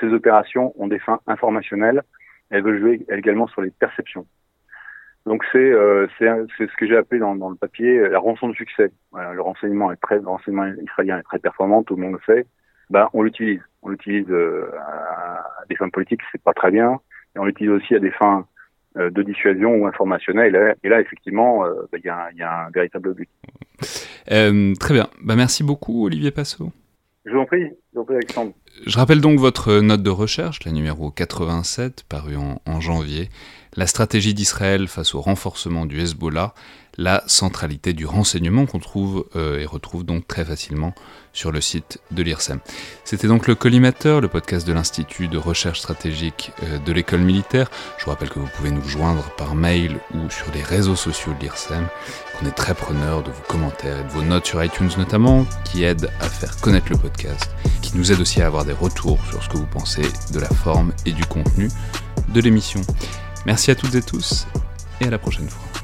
ces opérations ont des fins informationnelles, elles veulent jouer également sur les perceptions. Donc c'est c'est ce que j'ai appelé dans, le papier la rançon de succès. le renseignement israélien est très performant, tout le monde le sait. Ben on l'utilise, on l'utilise à des fins politiques, c'est pas très bien, et on l'utilise aussi à des fins euh, de dissuasion ou informationnelle. Et là, effectivement, euh, bah, il y, a un véritable but. Euh, très bien. Bah, merci beaucoup, Olivier Passot. Je vous en prie, je vous en prie, Alexandre. Je rappelle donc votre note de recherche, la numéro 87, parue en, janvier. La stratégie d'Israël face au renforcement du Hezbollah, la centralité du renseignement qu'on trouve euh, et retrouve donc très facilement sur le site de l'IRSEM. C'était donc le Collimateur, le podcast de l'Institut de recherche stratégique euh, de l'école militaire. Je vous rappelle que vous pouvez nous joindre par mail ou sur les réseaux sociaux de l'IRSEM. On est très preneur de vos commentaires et de vos notes sur iTunes notamment, qui aident à faire connaître le podcast, qui nous aident aussi à des retours sur ce que vous pensez de la forme et du contenu de l'émission. Merci à toutes et tous et à la prochaine fois.